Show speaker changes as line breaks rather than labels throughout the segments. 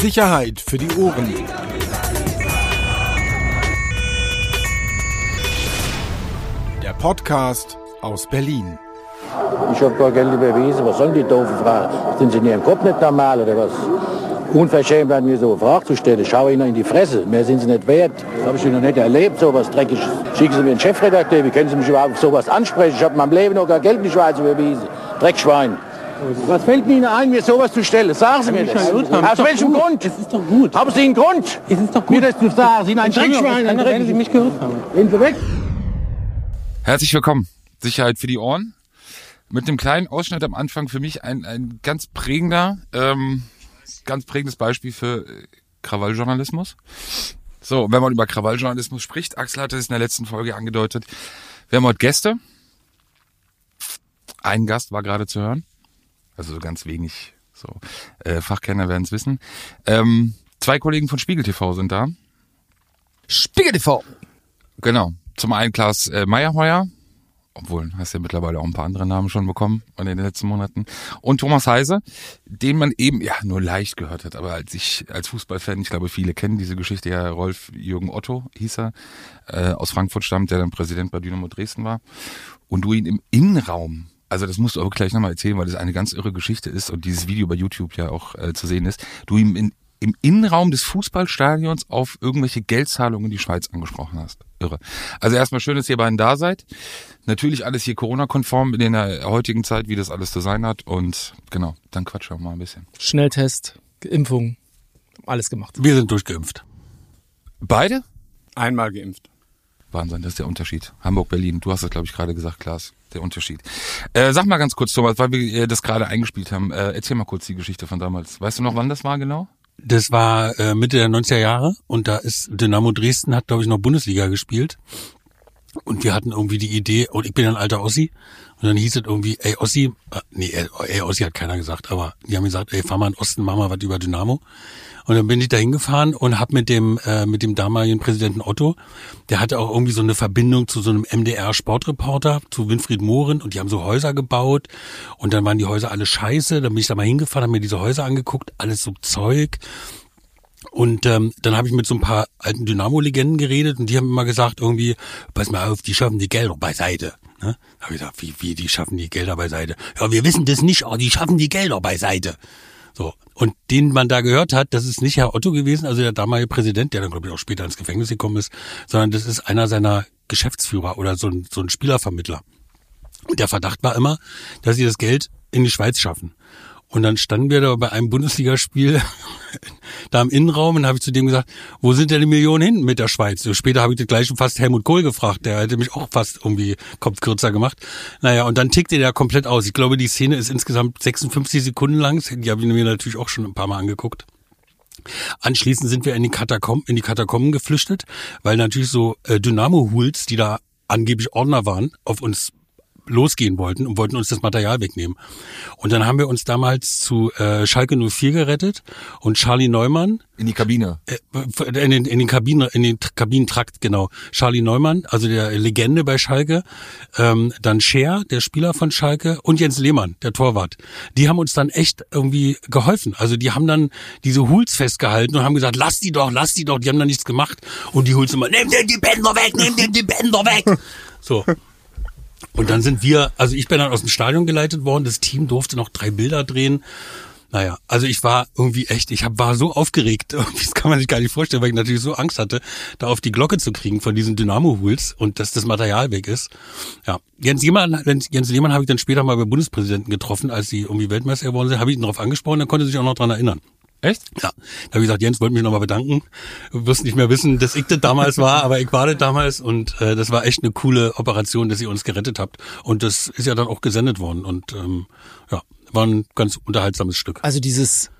Sicherheit für die Ohren. Der Podcast aus Berlin.
Ich habe gar Geld überwiesen. Was sollen die doofen Fragen? Sind sie in ihrem Kopf nicht normal oder was? Unverschämt werden mir so eine Frage zu stellen. Schau ihnen in die Fresse. Mehr sind sie nicht wert. Das habe ich noch nicht erlebt, so was Dreckiges. Schicken Sie mir einen Chefredakteur. Wie können Sie mich überhaupt auf sowas ansprechen? Ich habe in meinem Leben noch gar Geld in die Schweiz überwiesen. Dreckschwein. Was fällt Ihnen ein, mir sowas zu stellen? Sagen Sie mir das. Aus welchem Grund?
Es ist doch gut.
Haben Sie einen Grund?
Es ist doch
Mir
gut.
das zu sagen. Sie sind ein Dreckschwein. Ein
Wenn Sie
Dreck.
mich gehört haben.
Gehen Sie weg.
Herzlich willkommen. Sicherheit für die Ohren. Mit einem kleinen Ausschnitt am Anfang für mich ein, ein ganz prägender, ähm, ganz prägendes Beispiel für äh, Krawalljournalismus. So, wenn man über Krawalljournalismus spricht, Axel hatte es in der letzten Folge angedeutet. Wir haben heute Gäste. Ein Gast war gerade zu hören. Also so ganz wenig. So äh, Fachkenner werden es wissen. Ähm, zwei Kollegen von Spiegel TV sind da.
Spiegel TV.
Genau. Zum einen Klaas äh, Meyerheuer, obwohl hast ja mittlerweile auch ein paar andere Namen schon bekommen in den letzten Monaten. Und Thomas Heise, den man eben ja nur leicht gehört hat, aber als ich als Fußballfan, ich glaube viele kennen diese Geschichte ja, Rolf Jürgen Otto hieß er, äh, aus Frankfurt stammt, der dann Präsident bei Dynamo Dresden war. Und du ihn im Innenraum also das musst du aber gleich nochmal erzählen, weil das eine ganz irre Geschichte ist und dieses Video bei YouTube ja auch äh, zu sehen ist. Du ihm in, im Innenraum des Fußballstadions auf irgendwelche Geldzahlungen in die Schweiz angesprochen hast. Irre. Also erstmal schön, dass ihr beiden da seid. Natürlich alles hier Corona-konform in der heutigen Zeit, wie das alles zu sein hat. Und genau, dann quatschen wir mal ein bisschen.
Schnelltest, Impfung, alles gemacht.
Wir sind durchgeimpft.
Beide?
Einmal geimpft.
Wahnsinn, das ist der Unterschied. Hamburg, Berlin. Du hast es, glaube ich, gerade gesagt, Klaas. Der Unterschied. Äh, sag mal ganz kurz, Thomas, weil wir äh, das gerade eingespielt haben. Äh, erzähl mal kurz die Geschichte von damals. Weißt du noch, wann das war genau?
Das war äh, Mitte der 90er Jahre und da ist Dynamo Dresden hat, glaube ich, noch Bundesliga gespielt. Und wir hatten irgendwie die Idee, und ich bin ein alter Ossi, und dann hieß es irgendwie, ey Ossi, äh, nee, ey, Ossi hat keiner gesagt, aber die haben gesagt, ey, fahr mal in Osten, mach mal was über Dynamo. Und dann bin ich da hingefahren und hab mit dem äh, mit dem damaligen Präsidenten Otto, der hatte auch irgendwie so eine Verbindung zu so einem MDR Sportreporter, zu Winfried Mohren und die haben so Häuser gebaut und dann waren die Häuser alle scheiße, dann bin ich da mal hingefahren, hab mir diese Häuser angeguckt, alles so Zeug. Und ähm, dann habe ich mit so ein paar alten Dynamo-Legenden geredet und die haben immer gesagt irgendwie, pass mal auf, die schaffen die Gelder beiseite. Ne? Habe ich gesagt, wie, wie, die schaffen die Gelder beiseite? Ja, wir wissen das nicht, aber die schaffen die Gelder beiseite. So. Und den man da gehört hat, das ist nicht Herr Otto gewesen, also der damalige Präsident, der dann, glaube ich, auch später ins Gefängnis gekommen ist, sondern das ist einer seiner Geschäftsführer oder so ein, so ein Spielervermittler. Und der Verdacht war immer, dass sie das Geld in die Schweiz schaffen. Und dann standen wir da bei einem Bundesligaspiel da im Innenraum und habe ich zu dem gesagt, wo sind denn die Millionen hin mit der Schweiz? So später habe ich das gleiche fast Helmut Kohl gefragt, der hätte mich auch fast irgendwie Kopf kürzer gemacht. Naja, und dann tickte der komplett aus. Ich glaube, die Szene ist insgesamt 56 Sekunden lang. Die habe ich mir natürlich auch schon ein paar Mal angeguckt. Anschließend sind wir in die Katakomben, in die Katakomben geflüchtet, weil natürlich so äh, Dynamo-Hools, die da angeblich Ordner waren, auf uns losgehen wollten und wollten uns das Material wegnehmen. Und dann haben wir uns damals zu äh, Schalke 04 gerettet und Charlie Neumann
In die Kabine.
äh, in den, in den Kabinen, in den Kabinentrakt, genau. Charlie Neumann, also der Legende bei Schalke, ähm, dann Scher, der Spieler von Schalke und Jens Lehmann, der Torwart. Die haben uns dann echt irgendwie geholfen. Also die haben dann diese Hools festgehalten und haben gesagt, lass die doch, lass die doch. Die haben dann nichts gemacht. Und die Hools immer, nimm dir die Bänder weg, nimm dir die Bänder weg. So. Und dann sind wir, also ich bin dann aus dem Stadion geleitet worden, das Team durfte noch drei Bilder drehen. Naja, also ich war irgendwie echt, ich hab, war so aufgeregt, das kann man sich gar nicht vorstellen, weil ich natürlich so Angst hatte, da auf die Glocke zu kriegen von diesen Dynamo-Hools und dass das Material weg ist. Ja, Jens Lehmann, Jens Lehmann habe ich dann später mal bei Bundespräsidenten getroffen, als sie irgendwie Weltmeister geworden sind, habe ich ihn darauf angesprochen, dann konnte sich auch noch dran erinnern.
Echt?
Ja, da habe ich gesagt, Jens, wollte mich nochmal bedanken. Du wirst nicht mehr wissen, dass ich das damals war, aber ich war das damals und äh, das war echt eine coole Operation, dass ihr uns gerettet habt. Und das ist ja dann auch gesendet worden und ähm, ja, war ein ganz unterhaltsames Stück.
Also dieses,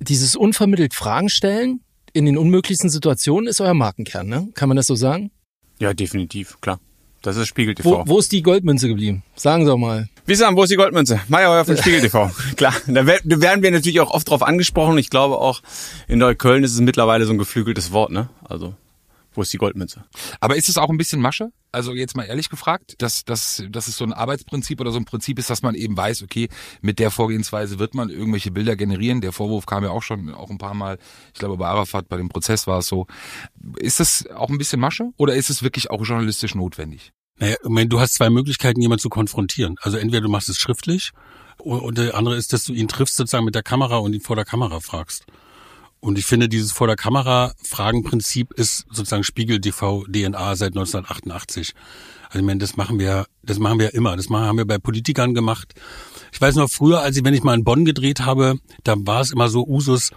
dieses unvermittelt Fragen stellen in den unmöglichsten Situationen ist euer Markenkern, ne? Kann man das so sagen?
Ja, definitiv, klar. Das ist Spiegel
Wo,
TV.
wo ist die Goldmünze geblieben? Sagen Sie doch mal.
Wie sagen, wo ist die Goldmünze? Meyerheuer von Spiegel TV. Klar, da werden wir natürlich auch oft drauf angesprochen. Ich glaube auch in Neukölln ist es mittlerweile so ein geflügeltes Wort, ne? Also Wo ist die Goldmünze?
Aber ist es auch ein bisschen Masche? Also jetzt mal ehrlich gefragt, dass, dass, dass es so ein Arbeitsprinzip oder so ein Prinzip ist, dass man eben weiß, okay, mit der Vorgehensweise wird man irgendwelche Bilder generieren. Der Vorwurf kam ja auch schon auch ein paar Mal. Ich glaube, bei Arafat, bei dem Prozess war es so. Ist das auch ein bisschen Masche oder ist es wirklich auch journalistisch notwendig?
Naja, ich meine, du hast zwei Möglichkeiten, jemanden zu konfrontieren. Also entweder du machst es schriftlich und der andere ist, dass du ihn triffst sozusagen mit der Kamera und ihn vor der Kamera fragst. Und ich finde, dieses vor der Kamera Fragenprinzip ist sozusagen Spiegel TV DNA seit 1988. Also ich meine, das machen wir, das machen wir immer. Das haben wir bei Politikern gemacht. Ich weiß noch früher, als ich, wenn ich mal in Bonn gedreht habe, da war es immer so Usus,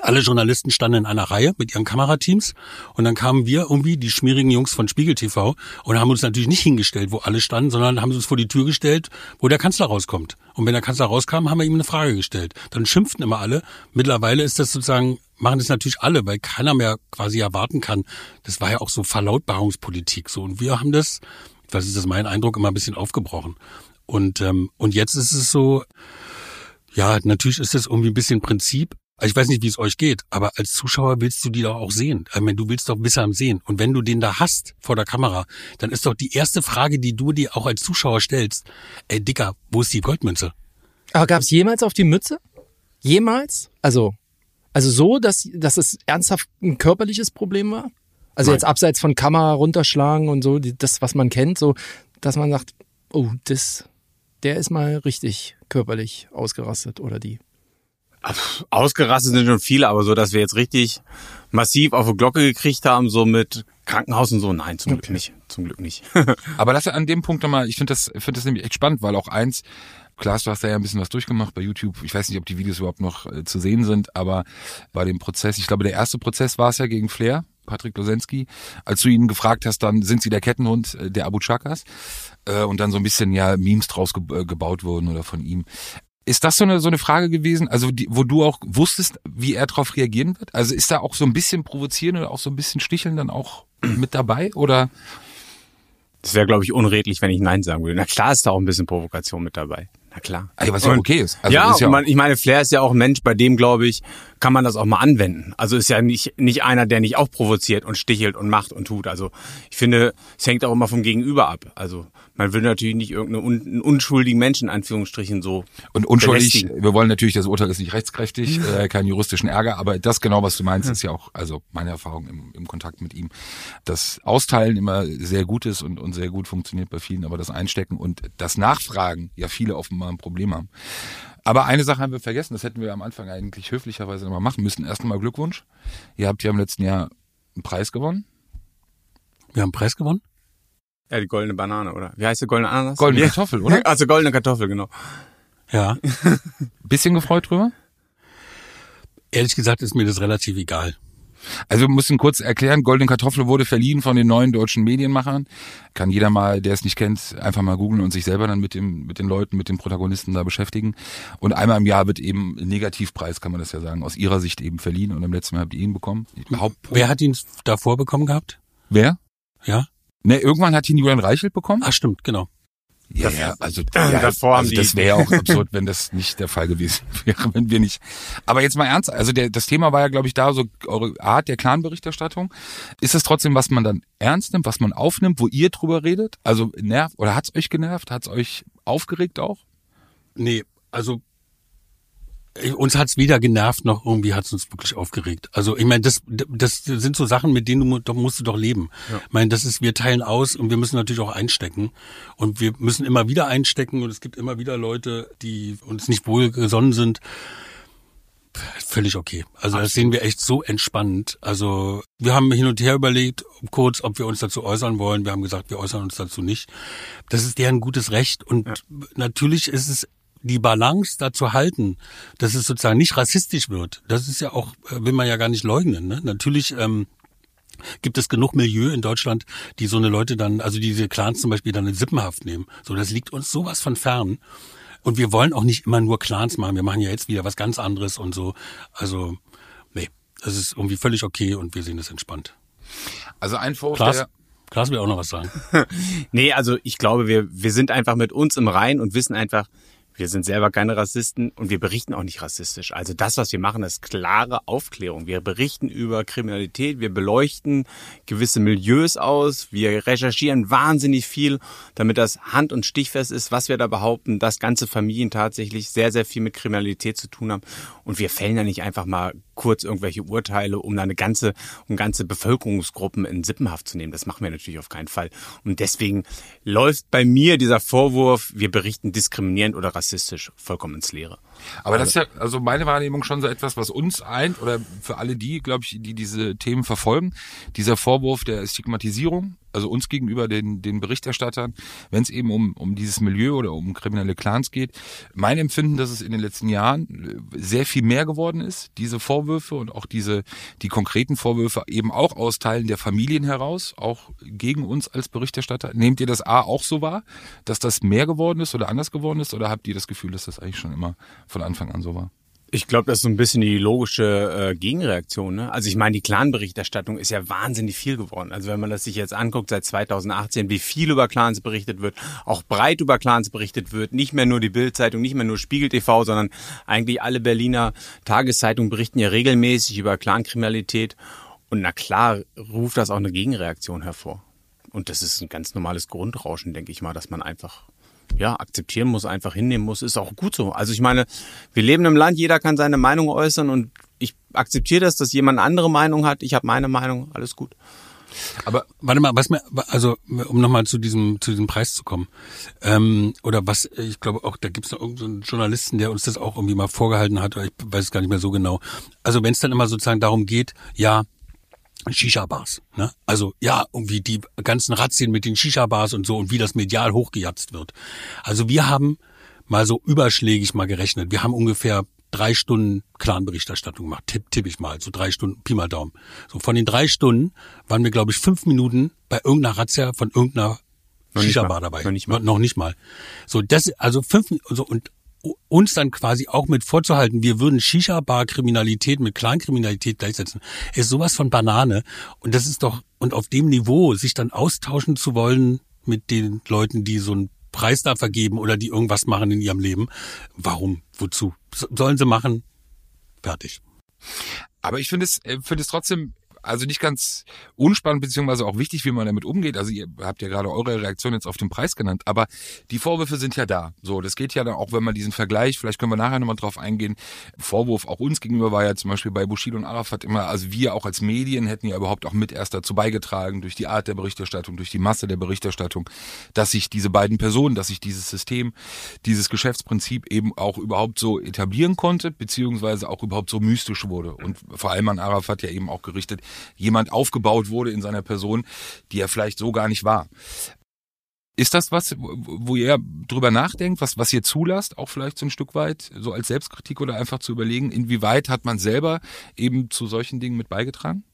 alle Journalisten standen in einer Reihe mit ihren Kamerateams und dann kamen wir irgendwie, die schmierigen Jungs von Spiegel TV und haben uns natürlich nicht hingestellt, wo alle standen, sondern haben uns vor die Tür gestellt, wo der Kanzler rauskommt. Und wenn der Kanzler rauskam, haben wir ihm eine Frage gestellt. Dann schimpften immer alle. Mittlerweile ist das sozusagen, machen das natürlich alle, weil keiner mehr quasi erwarten kann. Das war ja auch so Verlautbarungspolitik so. Und wir haben das, das ist das mein Eindruck, immer ein bisschen aufgebrochen. Und, ähm, und jetzt ist es so, ja, natürlich ist das irgendwie ein bisschen Prinzip, ich weiß nicht, wie es euch geht, aber als Zuschauer willst du die doch auch sehen. Ich meine, du willst doch Wissam sehen. Und wenn du den da hast vor der Kamera, dann ist doch die erste Frage, die du dir auch als Zuschauer stellst, ey Dicker, wo ist die Goldmünze?
Aber gab es jemals auf die Mütze? Jemals? Also, also so, dass, dass es ernsthaft ein körperliches Problem war? Also
Nein.
jetzt abseits von Kamera runterschlagen und so, die- das, was man kennt, so, dass man sagt, oh, das, der ist mal richtig körperlich ausgerastet oder die.
Ausgerastet sind schon viele, aber so, dass wir jetzt richtig massiv auf die Glocke gekriegt haben, so mit Krankenhaus und so. Nein, zum Glück nicht. Zum Glück nicht.
Aber lass an dem Punkt nochmal, ich finde das, finde das nämlich echt spannend, weil auch eins, Klaas, du hast da ja ein bisschen was durchgemacht bei YouTube. Ich weiß nicht, ob die Videos überhaupt noch äh, zu sehen sind, aber bei dem Prozess, ich glaube, der erste Prozess war es ja gegen Flair, Patrick Losensky, als du ihn gefragt hast, dann sind sie der Kettenhund äh, der Abu Chakas äh, und dann so ein bisschen ja Memes draus ge äh, gebaut wurden oder von ihm. Ist das so eine so eine Frage gewesen, also die, wo du auch wusstest, wie er darauf reagieren wird? Also ist da auch so ein bisschen provozieren oder auch so ein bisschen sticheln dann auch mit dabei oder?
Das wäre, glaube ich, unredlich, wenn ich Nein sagen würde. Na klar ist da auch ein bisschen Provokation mit dabei. Na klar.
Also, was ja
Und-
okay ist. Also
ja,
ist ja
man, ich meine, Flair ist ja auch ein Mensch, bei dem, glaube ich, kann man das auch mal anwenden. Also ist ja nicht, nicht einer, der nicht auch provoziert und stichelt und macht und tut. Also ich finde, es hängt auch immer vom Gegenüber ab. Also man will natürlich nicht irgendeinen un, einen unschuldigen Menschen, in Anführungsstrichen, so
Und unschuldig,
belästigen.
wir wollen natürlich, das Urteil ist nicht rechtskräftig, äh, keinen juristischen Ärger, aber das genau, was du meinst, ist ja auch, also meine Erfahrung im, im Kontakt mit ihm, das Austeilen immer sehr gut ist und, und sehr gut funktioniert bei vielen, aber das Einstecken und das Nachfragen ja viele offenbar ein Problem haben. Aber eine Sache haben wir vergessen, das hätten wir am Anfang eigentlich höflicherweise nochmal machen müssen. Erst einmal Glückwunsch. Ihr habt ja im letzten Jahr einen Preis gewonnen.
Wir haben einen Preis gewonnen?
Ja, die goldene Banane, oder? Wie heißt die goldene Ananas?
Goldene
Wie-
Kartoffel, oder?
Also goldene Kartoffel, genau.
Ja.
Bisschen gefreut drüber?
Ehrlich gesagt ist mir das relativ egal.
Also wir müssen kurz erklären, Goldene Kartoffel wurde verliehen von den neuen deutschen Medienmachern. Kann jeder mal, der es nicht kennt, einfach mal googeln und sich selber dann mit dem mit den Leuten, mit den Protagonisten da beschäftigen. Und einmal im Jahr wird eben ein Negativpreis, kann man das ja sagen, aus ihrer Sicht eben verliehen. Und im letzten Jahr habt ihr ihn bekommen.
Wer hat ihn davor bekommen gehabt?
Wer?
Ja?
Ne, irgendwann hat ihn Julian Reichelt bekommen.
Ach stimmt, genau.
Ja, ja, also, ja,
davor
also das wäre ja auch absurd, wenn das nicht der Fall gewesen wäre, wenn wir nicht. Aber jetzt mal ernst, also der, das Thema war ja, glaube ich, da so eure Art der Clan-Berichterstattung. Ist das trotzdem, was man dann ernst nimmt, was man aufnimmt, wo ihr drüber redet? Also nervt oder hat's euch genervt? Hat's euch aufgeregt auch?
Nee, also uns hat's weder genervt noch irgendwie hat's uns wirklich aufgeregt. Also ich meine, das das sind so Sachen, mit denen du doch musst du doch leben. Ich meine, das ist wir teilen aus und wir müssen natürlich auch einstecken und wir müssen immer wieder einstecken und es gibt immer wieder Leute, die uns nicht wohlgesonnen sind. Völlig okay. Also das sehen wir echt so entspannt. Also wir haben hin und her überlegt, kurz, ob wir uns dazu äußern wollen. Wir haben gesagt, wir äußern uns dazu nicht. Das ist deren gutes Recht und natürlich ist es die Balance da zu halten, dass es sozusagen nicht rassistisch wird. Das ist ja auch, äh, will man ja gar nicht leugnen. Ne? Natürlich ähm, gibt es genug Milieu in Deutschland, die so eine Leute dann, also diese Clans zum Beispiel dann in Sippenhaft nehmen. So, das liegt uns sowas von fern. Und wir wollen auch nicht immer nur Clans machen. Wir machen ja jetzt wieder was ganz anderes und so. Also, nee, das ist irgendwie völlig okay und wir sehen das entspannt.
Also ein Vorwurf,
Klaas,
der,
Klaas will auch noch was sagen.
Nee, also ich glaube, wir, wir sind einfach mit uns im Rein und wissen einfach, wir sind selber keine Rassisten und wir berichten auch nicht rassistisch. Also das, was wir machen, ist klare Aufklärung. Wir berichten über Kriminalität, wir beleuchten gewisse Milieus aus, wir recherchieren wahnsinnig viel, damit das hand- und stichfest ist, was wir da behaupten, dass ganze Familien tatsächlich sehr, sehr viel mit Kriminalität zu tun haben. Und wir fällen ja nicht einfach mal kurz irgendwelche Urteile, um eine ganze, um ganze Bevölkerungsgruppen in Sippenhaft zu nehmen. Das machen wir natürlich auf keinen Fall. Und deswegen läuft bei mir dieser Vorwurf, wir berichten diskriminierend oder rassistisch, vollkommen ins Leere.
Aber das ist ja, also meine Wahrnehmung schon so etwas, was uns eint oder für alle die, glaube ich, die diese Themen verfolgen, dieser Vorwurf der Stigmatisierung, also uns gegenüber den, den Berichterstattern, wenn es eben um, um dieses Milieu oder um kriminelle Clans geht. Mein Empfinden, dass es in den letzten Jahren äh, sehr viel mehr geworden ist, diese Vorwürfe und auch diese, die konkreten Vorwürfe eben auch aus Teilen der Familien heraus, auch gegen uns als Berichterstatter. Nehmt ihr das A auch so wahr, dass das mehr geworden ist oder anders geworden ist oder habt ihr das Gefühl, dass das eigentlich schon immer von Anfang an so war?
Ich glaube, das ist so ein bisschen die logische äh, Gegenreaktion. Ne? Also ich meine, die Clan-Berichterstattung ist ja wahnsinnig viel geworden. Also wenn man das sich jetzt anguckt seit 2018, wie viel über Clans berichtet wird, auch breit über Clans berichtet wird, nicht mehr nur die Bild-Zeitung, nicht mehr nur Spiegel TV, sondern eigentlich alle Berliner Tageszeitungen berichten ja regelmäßig über Clankriminalität. Und na klar ruft das auch eine Gegenreaktion hervor. Und das ist ein ganz normales Grundrauschen, denke ich mal, dass man einfach ja, akzeptieren muss, einfach hinnehmen muss, ist auch gut so. Also ich meine, wir leben im Land, jeder kann seine Meinung äußern und ich akzeptiere das, dass jemand andere Meinung hat. Ich habe meine Meinung, alles gut.
Aber warte mal, was mir, also um nochmal zu diesem zu diesem Preis zu kommen, ähm, oder was, ich glaube auch, da gibt es noch irgendeinen Journalisten, der uns das auch irgendwie mal vorgehalten hat, oder ich weiß es gar nicht mehr so genau. Also wenn es dann immer sozusagen darum geht, ja, Shisha-Bars. Ne? Also ja, irgendwie die ganzen Razzien mit den Shisha-Bars und so und wie das medial hochgejatzt wird. Also wir haben mal so überschlägig mal gerechnet. Wir haben ungefähr drei Stunden Clan-Berichterstattung gemacht. Tipp, tipp ich mal, so drei Stunden, Pi mal Daumen. So von den drei Stunden waren wir, glaube ich, fünf Minuten bei irgendeiner Razzia von irgendeiner Shisha-Bar dabei.
Noch nicht mal.
Noch nicht mal. So, das, also fünf, so, und uns dann quasi auch mit vorzuhalten, wir würden Shisha-Bar-Kriminalität mit Clankriminalität gleichsetzen, ist sowas von Banane. Und das ist doch, und auf dem Niveau sich dann austauschen zu wollen mit den Leuten, die so einen Preis da vergeben oder die irgendwas machen in ihrem Leben. Warum? Wozu? Sollen sie machen? Fertig.
Aber ich finde es, äh, finde es trotzdem also nicht ganz unspannend beziehungsweise auch wichtig, wie man damit umgeht. Also ihr habt ja gerade eure Reaktion jetzt auf den Preis genannt, aber die Vorwürfe sind ja da. So, das geht ja dann auch, wenn man diesen Vergleich, vielleicht können wir nachher nochmal drauf eingehen. Vorwurf auch uns gegenüber war ja zum Beispiel bei Bushido und Arafat immer, also wir auch als Medien hätten ja überhaupt auch mit erst dazu beigetragen, durch die Art der Berichterstattung, durch die Masse der Berichterstattung, dass sich diese beiden Personen, dass sich dieses System, dieses Geschäftsprinzip eben auch überhaupt so etablieren konnte, beziehungsweise auch überhaupt so mystisch wurde. Und vor allem an Arafat ja eben auch gerichtet, jemand aufgebaut wurde in seiner Person, die er vielleicht so gar nicht war. Ist das was, wo ihr drüber nachdenkt, was, was ihr zulasst, auch vielleicht so ein Stück weit, so als Selbstkritik oder einfach zu überlegen, inwieweit hat man selber eben zu solchen Dingen mit beigetragen?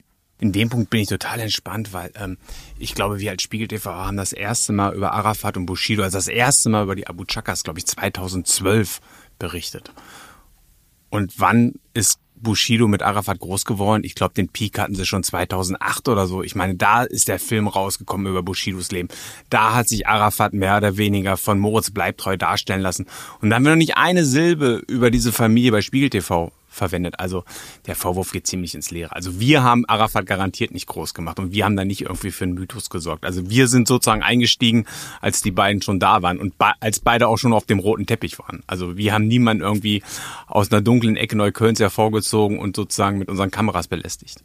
In dem Punkt bin ich total entspannt, weil ähm, ich glaube, wir als Spiegel TV haben das erste Mal über Arafat und Bushido, also das erste Mal über die Abu Chakas, glaube ich, 2012 berichtet. Und wann ist Bushido mit Arafat groß geworden. Ich glaube, den Peak hatten sie schon 2008 oder so. Ich meine, da ist der Film rausgekommen über Bushidos Leben. Da hat sich Arafat mehr oder weniger von Moritz Bleibtreu darstellen lassen. Und da haben wir noch nicht eine Silbe über diese Familie bei Spiegel TV verwendet. Also der Vorwurf geht ziemlich ins Leere. Also wir haben Arafat garantiert nicht groß gemacht und wir haben da nicht irgendwie für einen Mythos gesorgt. Also wir sind sozusagen eingestiegen, als die beiden schon da waren und als beide auch schon auf dem roten Teppich waren. Also wir haben niemanden irgendwie aus einer dunklen Ecke Neuköllns hervorgezogen und sozusagen mit unseren Kameras belästigt.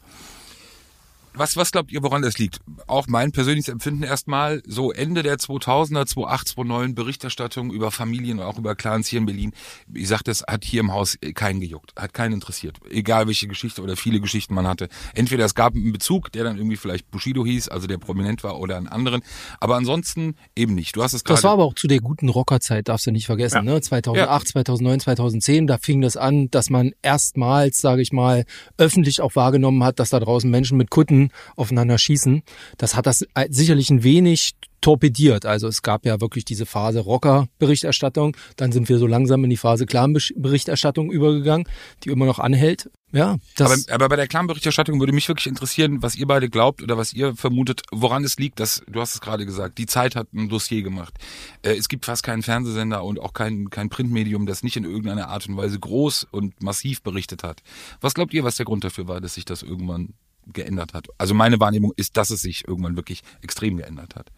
Was, was glaubt ihr, woran das liegt? Auch mein persönliches Empfinden erstmal, so Ende der 2000er, 2008, 2009 Berichterstattung über Familien, auch über Clans hier in Berlin. Ich sagte, es hat hier im Haus keinen gejuckt, hat keinen interessiert. Egal welche Geschichte oder viele Geschichten man hatte. Entweder es gab einen Bezug, der dann irgendwie vielleicht Bushido hieß, also der prominent war, oder einen anderen. Aber ansonsten eben nicht. Du hast es gerade.
Das war aber auch zu der guten Rockerzeit, darfst du nicht vergessen,
Ja.
ne? 2008, 2009, 2010, da fing das an, dass man erstmals, sage ich mal, öffentlich auch wahrgenommen hat, dass da draußen Menschen mit Kutten Aufeinander schießen. Das hat das äh, sicherlich ein wenig torpediert. Also es gab ja wirklich diese Phase Rocker-Berichterstattung. Dann sind wir so langsam in die Phase Clan-Berichterstattung übergegangen, die immer noch anhält. Ja, das
Aber, aber bei der Clan-Berichterstattung würde mich wirklich interessieren, was ihr beide glaubt oder was ihr vermutet, woran es liegt, dass, du hast es gerade gesagt, die Zeit hat ein Dossier gemacht. Äh, es gibt fast keinen Fernsehsender und auch kein, kein Printmedium, das nicht in irgendeiner Art und Weise groß und massiv berichtet hat. Was glaubt ihr, was der Grund dafür war, dass sich das irgendwann geändert hat? Also meine Wahrnehmung ist, dass es sich irgendwann wirklich extrem geändert hat.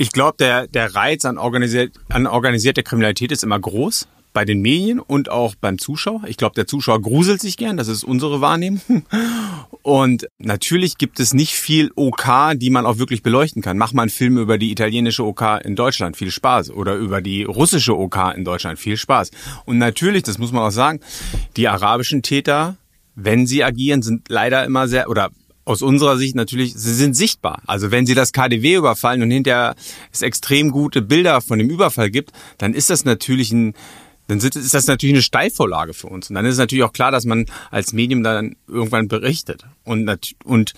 Ich glaube, der, der Reiz an, organisiert, an organisierter Kriminalität ist immer groß. Bei den Medien und auch beim Zuschauer. Ich glaube, der Zuschauer gruselt sich gern, das ist unsere Wahrnehmung. Und natürlich gibt es nicht viel OK, die man auch wirklich beleuchten kann. Mach mal einen Film über die italienische OK in Deutschland, viel Spaß. Oder über die russische OK in Deutschland, viel Spaß. Und natürlich, das muss man auch sagen, die arabischen Täter, wenn sie agieren, sind leider immer sehr, oder aus unserer Sicht natürlich, sie sind sichtbar. Also wenn sie das KDW überfallen und hinterher es extrem gute Bilder von dem Überfall gibt, dann ist das natürlich ein, dann ist das natürlich eine Steilvorlage für uns. Und dann ist es natürlich auch klar, dass man als Medium dann irgendwann berichtet. Und, und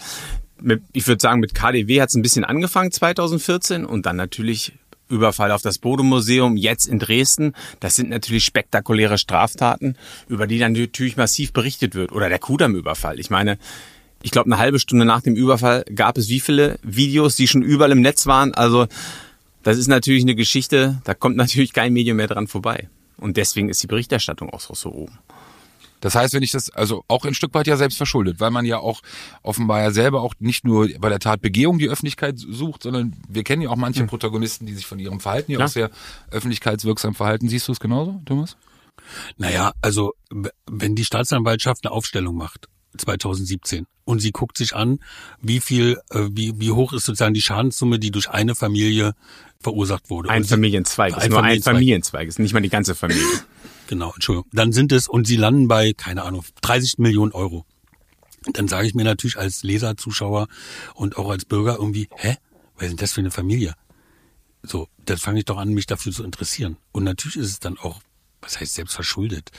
mit, ich würde sagen, mit KDW hat es ein bisschen angefangen 2014 und dann natürlich Überfall auf das Bodemuseum, jetzt in Dresden. Das sind natürlich spektakuläre Straftaten, über die dann natürlich massiv berichtet wird. Oder der Kudamm-Überfall. Ich meine, ich glaube, eine halbe Stunde nach dem Überfall gab es wie viele Videos, die schon überall im Netz waren. Also das ist natürlich eine Geschichte, da kommt natürlich kein Medium mehr dran vorbei. Und deswegen ist die Berichterstattung auch so oben.
Das heißt, wenn ich das, also auch ein Stück weit ja selbst verschuldet, weil man ja auch offenbar ja selber auch nicht nur bei der Tatbegehung die Öffentlichkeit sucht, sondern wir kennen ja auch manche hm. Protagonisten, die sich von ihrem Verhalten ja, ja. auch sehr öffentlichkeitswirksam verhalten. Siehst du es genauso, Thomas?
Naja, also wenn die Staatsanwaltschaft eine Aufstellung macht 2017 und sie guckt sich an, wie viel, äh, wie, wie hoch ist sozusagen die Schadenssumme, die durch eine Familie verursacht wurde.
Ein Familienzweig, ist nur ein Familienzweig, ist nicht mal die ganze Familie.
Genau, Entschuldigung. Dann sind es, und sie landen bei, keine Ahnung, 30 Millionen Euro. Dann sage ich mir natürlich als Leser, Zuschauer und auch als Bürger irgendwie, hä? Was ist denn das für eine Familie? So, dann fange ich doch an, mich dafür zu interessieren. Und natürlich ist es dann auch, was heißt selbst verschuldet.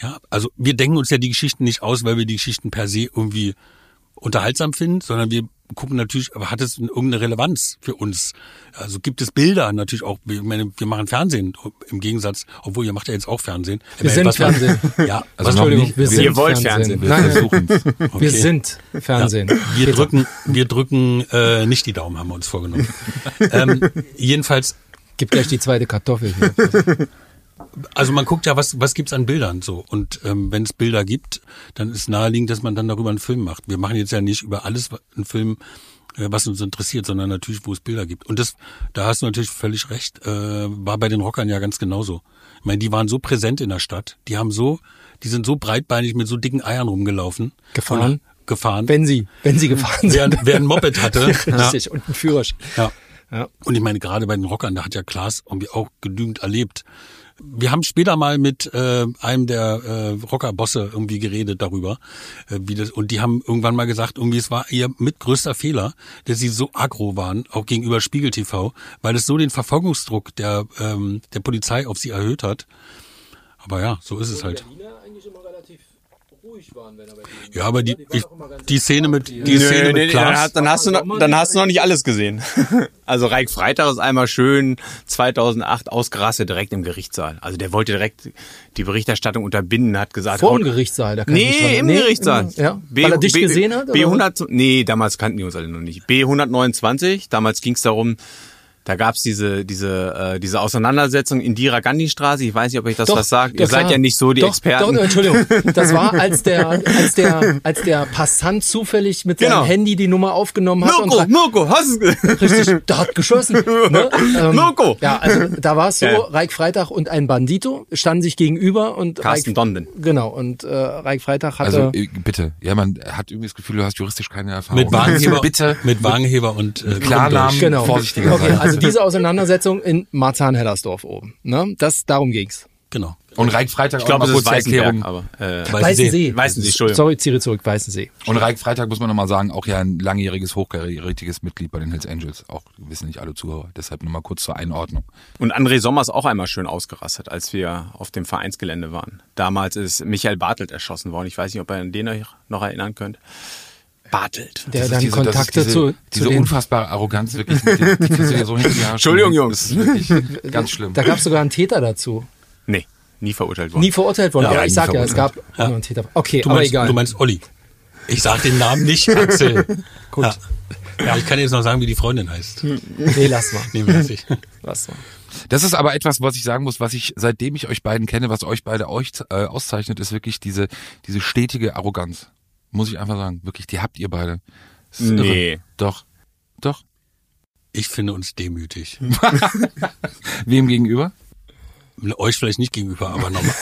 Ja, also wir denken uns ja die Geschichten nicht aus, weil wir die Geschichten per se irgendwie unterhaltsam finden, sondern wir gucken natürlich, aber hat es irgendeine Relevanz für uns? Also gibt es Bilder natürlich auch, ich meine, wir machen Fernsehen im Gegensatz, obwohl ihr macht ja jetzt auch Fernsehen.
Wir sind Fernsehen.
ja,
also Entschuldigung, nicht, wir, wir sind
wollt Fernsehen.
Wir Nein, versuchen okay. Wir sind Fernsehen. Ja,
wir drücken, wir drücken äh, nicht die Daumen, haben wir uns vorgenommen. ähm, jedenfalls.
Gib gleich die zweite Kartoffel hier.
Also man guckt ja, was, was gibt's an Bildern so. Und ähm, wenn es Bilder gibt, dann ist naheliegend, dass man dann darüber einen Film macht. Wir machen jetzt ja nicht über alles einen Film, äh, was uns interessiert, sondern natürlich, wo es Bilder gibt. Und das, da hast du natürlich völlig recht, äh, war bei den Rockern ja ganz genauso. Ich meine, die waren so präsent in der Stadt, die haben so, die sind so breitbeinig mit so dicken Eiern rumgelaufen.
Gefahren?
Und, gefahren.
Wenn sie, wenn sie gefahren sind.
Wer, wer ein Moped hatte.
Richtig, ja. und einen Führerschein.
Ja. ja. Und ich meine, gerade bei den Rockern, da hat ja Klaas irgendwie auch genügend erlebt. Wir haben später mal mit äh, einem der äh, Rockerbosse irgendwie geredet darüber, äh, wie das und die haben irgendwann mal gesagt, irgendwie es war ihr mit größter Fehler, dass sie so aggro waren, auch gegenüber Spiegel TV, weil es so den Verfolgungsdruck der ähm, der Polizei auf sie erhöht hat. Aber ja, so ist es halt ruhig waren, wenn er bei denen Ja, aber die, die, ich, die Szene mit, die Nö, Szene mit Klaas.
Dann hast, du noch, dann hast du noch nicht alles gesehen. also Reik Freitag ist einmal schön 2008 ausgerastet direkt im Gerichtssaal. Also der wollte direkt die Berichterstattung unterbinden, hat gesagt.
Vor dem Gerichtssaal, da
kann nee, ich im nee, Gerichtssaal.
Im, ja. B, Weil er dich B, gesehen hat?
B100, nee, damals kannten die uns alle noch nicht. B129, damals ging es darum, da gab's diese, diese, äh, diese Auseinandersetzung Indira Gandhi Straße. Ich weiß nicht, ob ich das doch, was sage. Ihr seid klar. ja nicht so die
doch,
Experten.
Doch, Entschuldigung. Das war, als der, als der, als der Passant zufällig mit seinem genau. Handy die Nummer aufgenommen hat.
Mirko, und Mirko, hast du
Richtig, der hat geschossen. Ne?
Ähm, Mirko.
Ja, also da war es so, ja. Reik Freitag und ein Bandito standen sich gegenüber und
Carsten
Reik,
Donden.
Genau, und äh, Reik Freitag hatte...
Also äh, bitte, ja, man hat irgendwie das Gefühl, du hast juristisch keine Erfahrung.
Mit Wagenheber, bitte. Mit Wagenheber und
äh, Klarnamen,
genau.
vorsichtiger
okay, Also diese Auseinandersetzung in Marzahn-Hellersdorf oben. Ne? Das, darum ging's.
Genau.
Und Reik Freitag
ich glaube, es ist Weißenberg, aber
äh, Weißensee.
Weißensee, Entschuldigung.
Sorry, ziehe zurück, Weißensee.
Und Reik Freitag muss man nochmal sagen, auch ja ein langjähriges, hochkarätiges Mitglied bei den Hells Angels. Auch wissen nicht alle Zuhörer. Deshalb nochmal kurz zur Einordnung.
Und André Sommer ist auch einmal schön ausgerastet, als wir auf dem Vereinsgelände waren. Damals ist Michael Bartelt erschossen worden. Ich weiß nicht, ob ihr an den euch noch erinnern könnt. Bartelt.
Der
Das
dann
diese,
Kontakte
diese,
zu,
diese
zu den,
unfassbare Arroganz, wirklich. Die, die so
Entschuldigung. Jungs.
Das ist wirklich ganz schlimm.
Da gab es sogar einen Täter dazu.
Nee, nie verurteilt worden.
Nie verurteilt worden,
Ja,
aber ich sag ja, es gab
Ja.
einen Täter. Okay,
Du
aber
meinst,
egal.
du meinst Olli. Ich sag den Namen nicht, Axel. Gut. Ja. ja, ich kann jetzt noch sagen, wie die Freundin heißt.
nee, lass mal.
Nehmen wir das nicht.
Lass mal.
Das ist aber etwas, was ich sagen muss, was ich, seitdem ich euch beiden kenne, was euch beide euch äh, auszeichnet, ist wirklich diese, diese stetige Arroganz. Muss ich einfach sagen. Wirklich, die habt ihr beide.
Nee.
Irre. Doch. Doch.
Ich finde uns demütig.
Wem gegenüber?
Euch vielleicht nicht gegenüber, aber nochmal.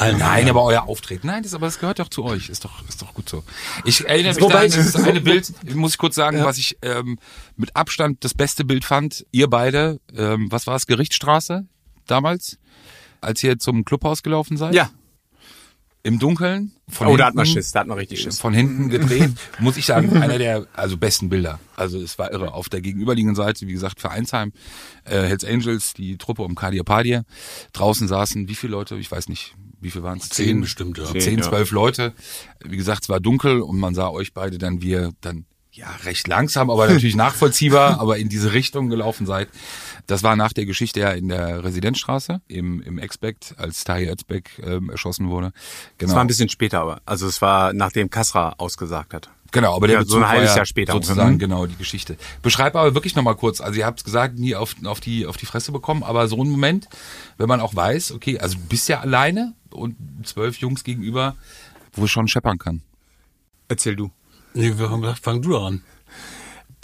Nein, aber euer Auftreten. Nein, das, aber das gehört doch zu euch. Ist doch, ist doch gut so. Ich erinnere mich
Wobei-
daran, das ist eine Bild, muss ich kurz sagen, was ich ähm, mit Abstand das beste Bild fand. Ihr beide, ähm, was war es, Gerichtsstraße damals, als ihr zum Clubhaus gelaufen seid?
Ja.
Im Dunkeln. Von
Oh, da hat man
hinten-
Schiss, da hat man richtig Schiss.
von hinten gedreht, muss ich sagen, einer der also besten Bilder. Also es war irre. Auf der gegenüberliegenden Seite, wie gesagt, Vereinsheim, äh, Hells Angels, die Truppe um Kadia Padia. Draußen saßen, wie viele Leute? Ich weiß nicht, wie viel waren es?
Zehn bestimmt, ja.
Zehn,
Zehn, ja.
zwölf Leute. Wie gesagt, es war dunkel und man sah euch beide dann, wie ihr dann ja recht langsam, aber natürlich nachvollziehbar, aber in diese Richtung gelaufen seid. Das war nach der Geschichte ja in der Residenzstraße im, im Expect, als Tahir Özbek ähm, erschossen wurde. Genau.
Das war ein bisschen später, aber also es war nachdem Kasra ausgesagt hat.
Genau, aber der
Ja,
Bezug
so ein halbes
ja
Jahr später
sozusagen
ungefähr.
genau die Geschichte. Beschreib aber wirklich noch mal kurz. Also ihr habt gesagt, nie auf, auf die auf die Fresse bekommen, aber so ein Moment, wenn man auch weiß, okay, also du bist ja alleine und zwölf Jungs gegenüber, wo es schon scheppern kann.
Erzähl du.
Nee, wir haben gesagt, fang du an.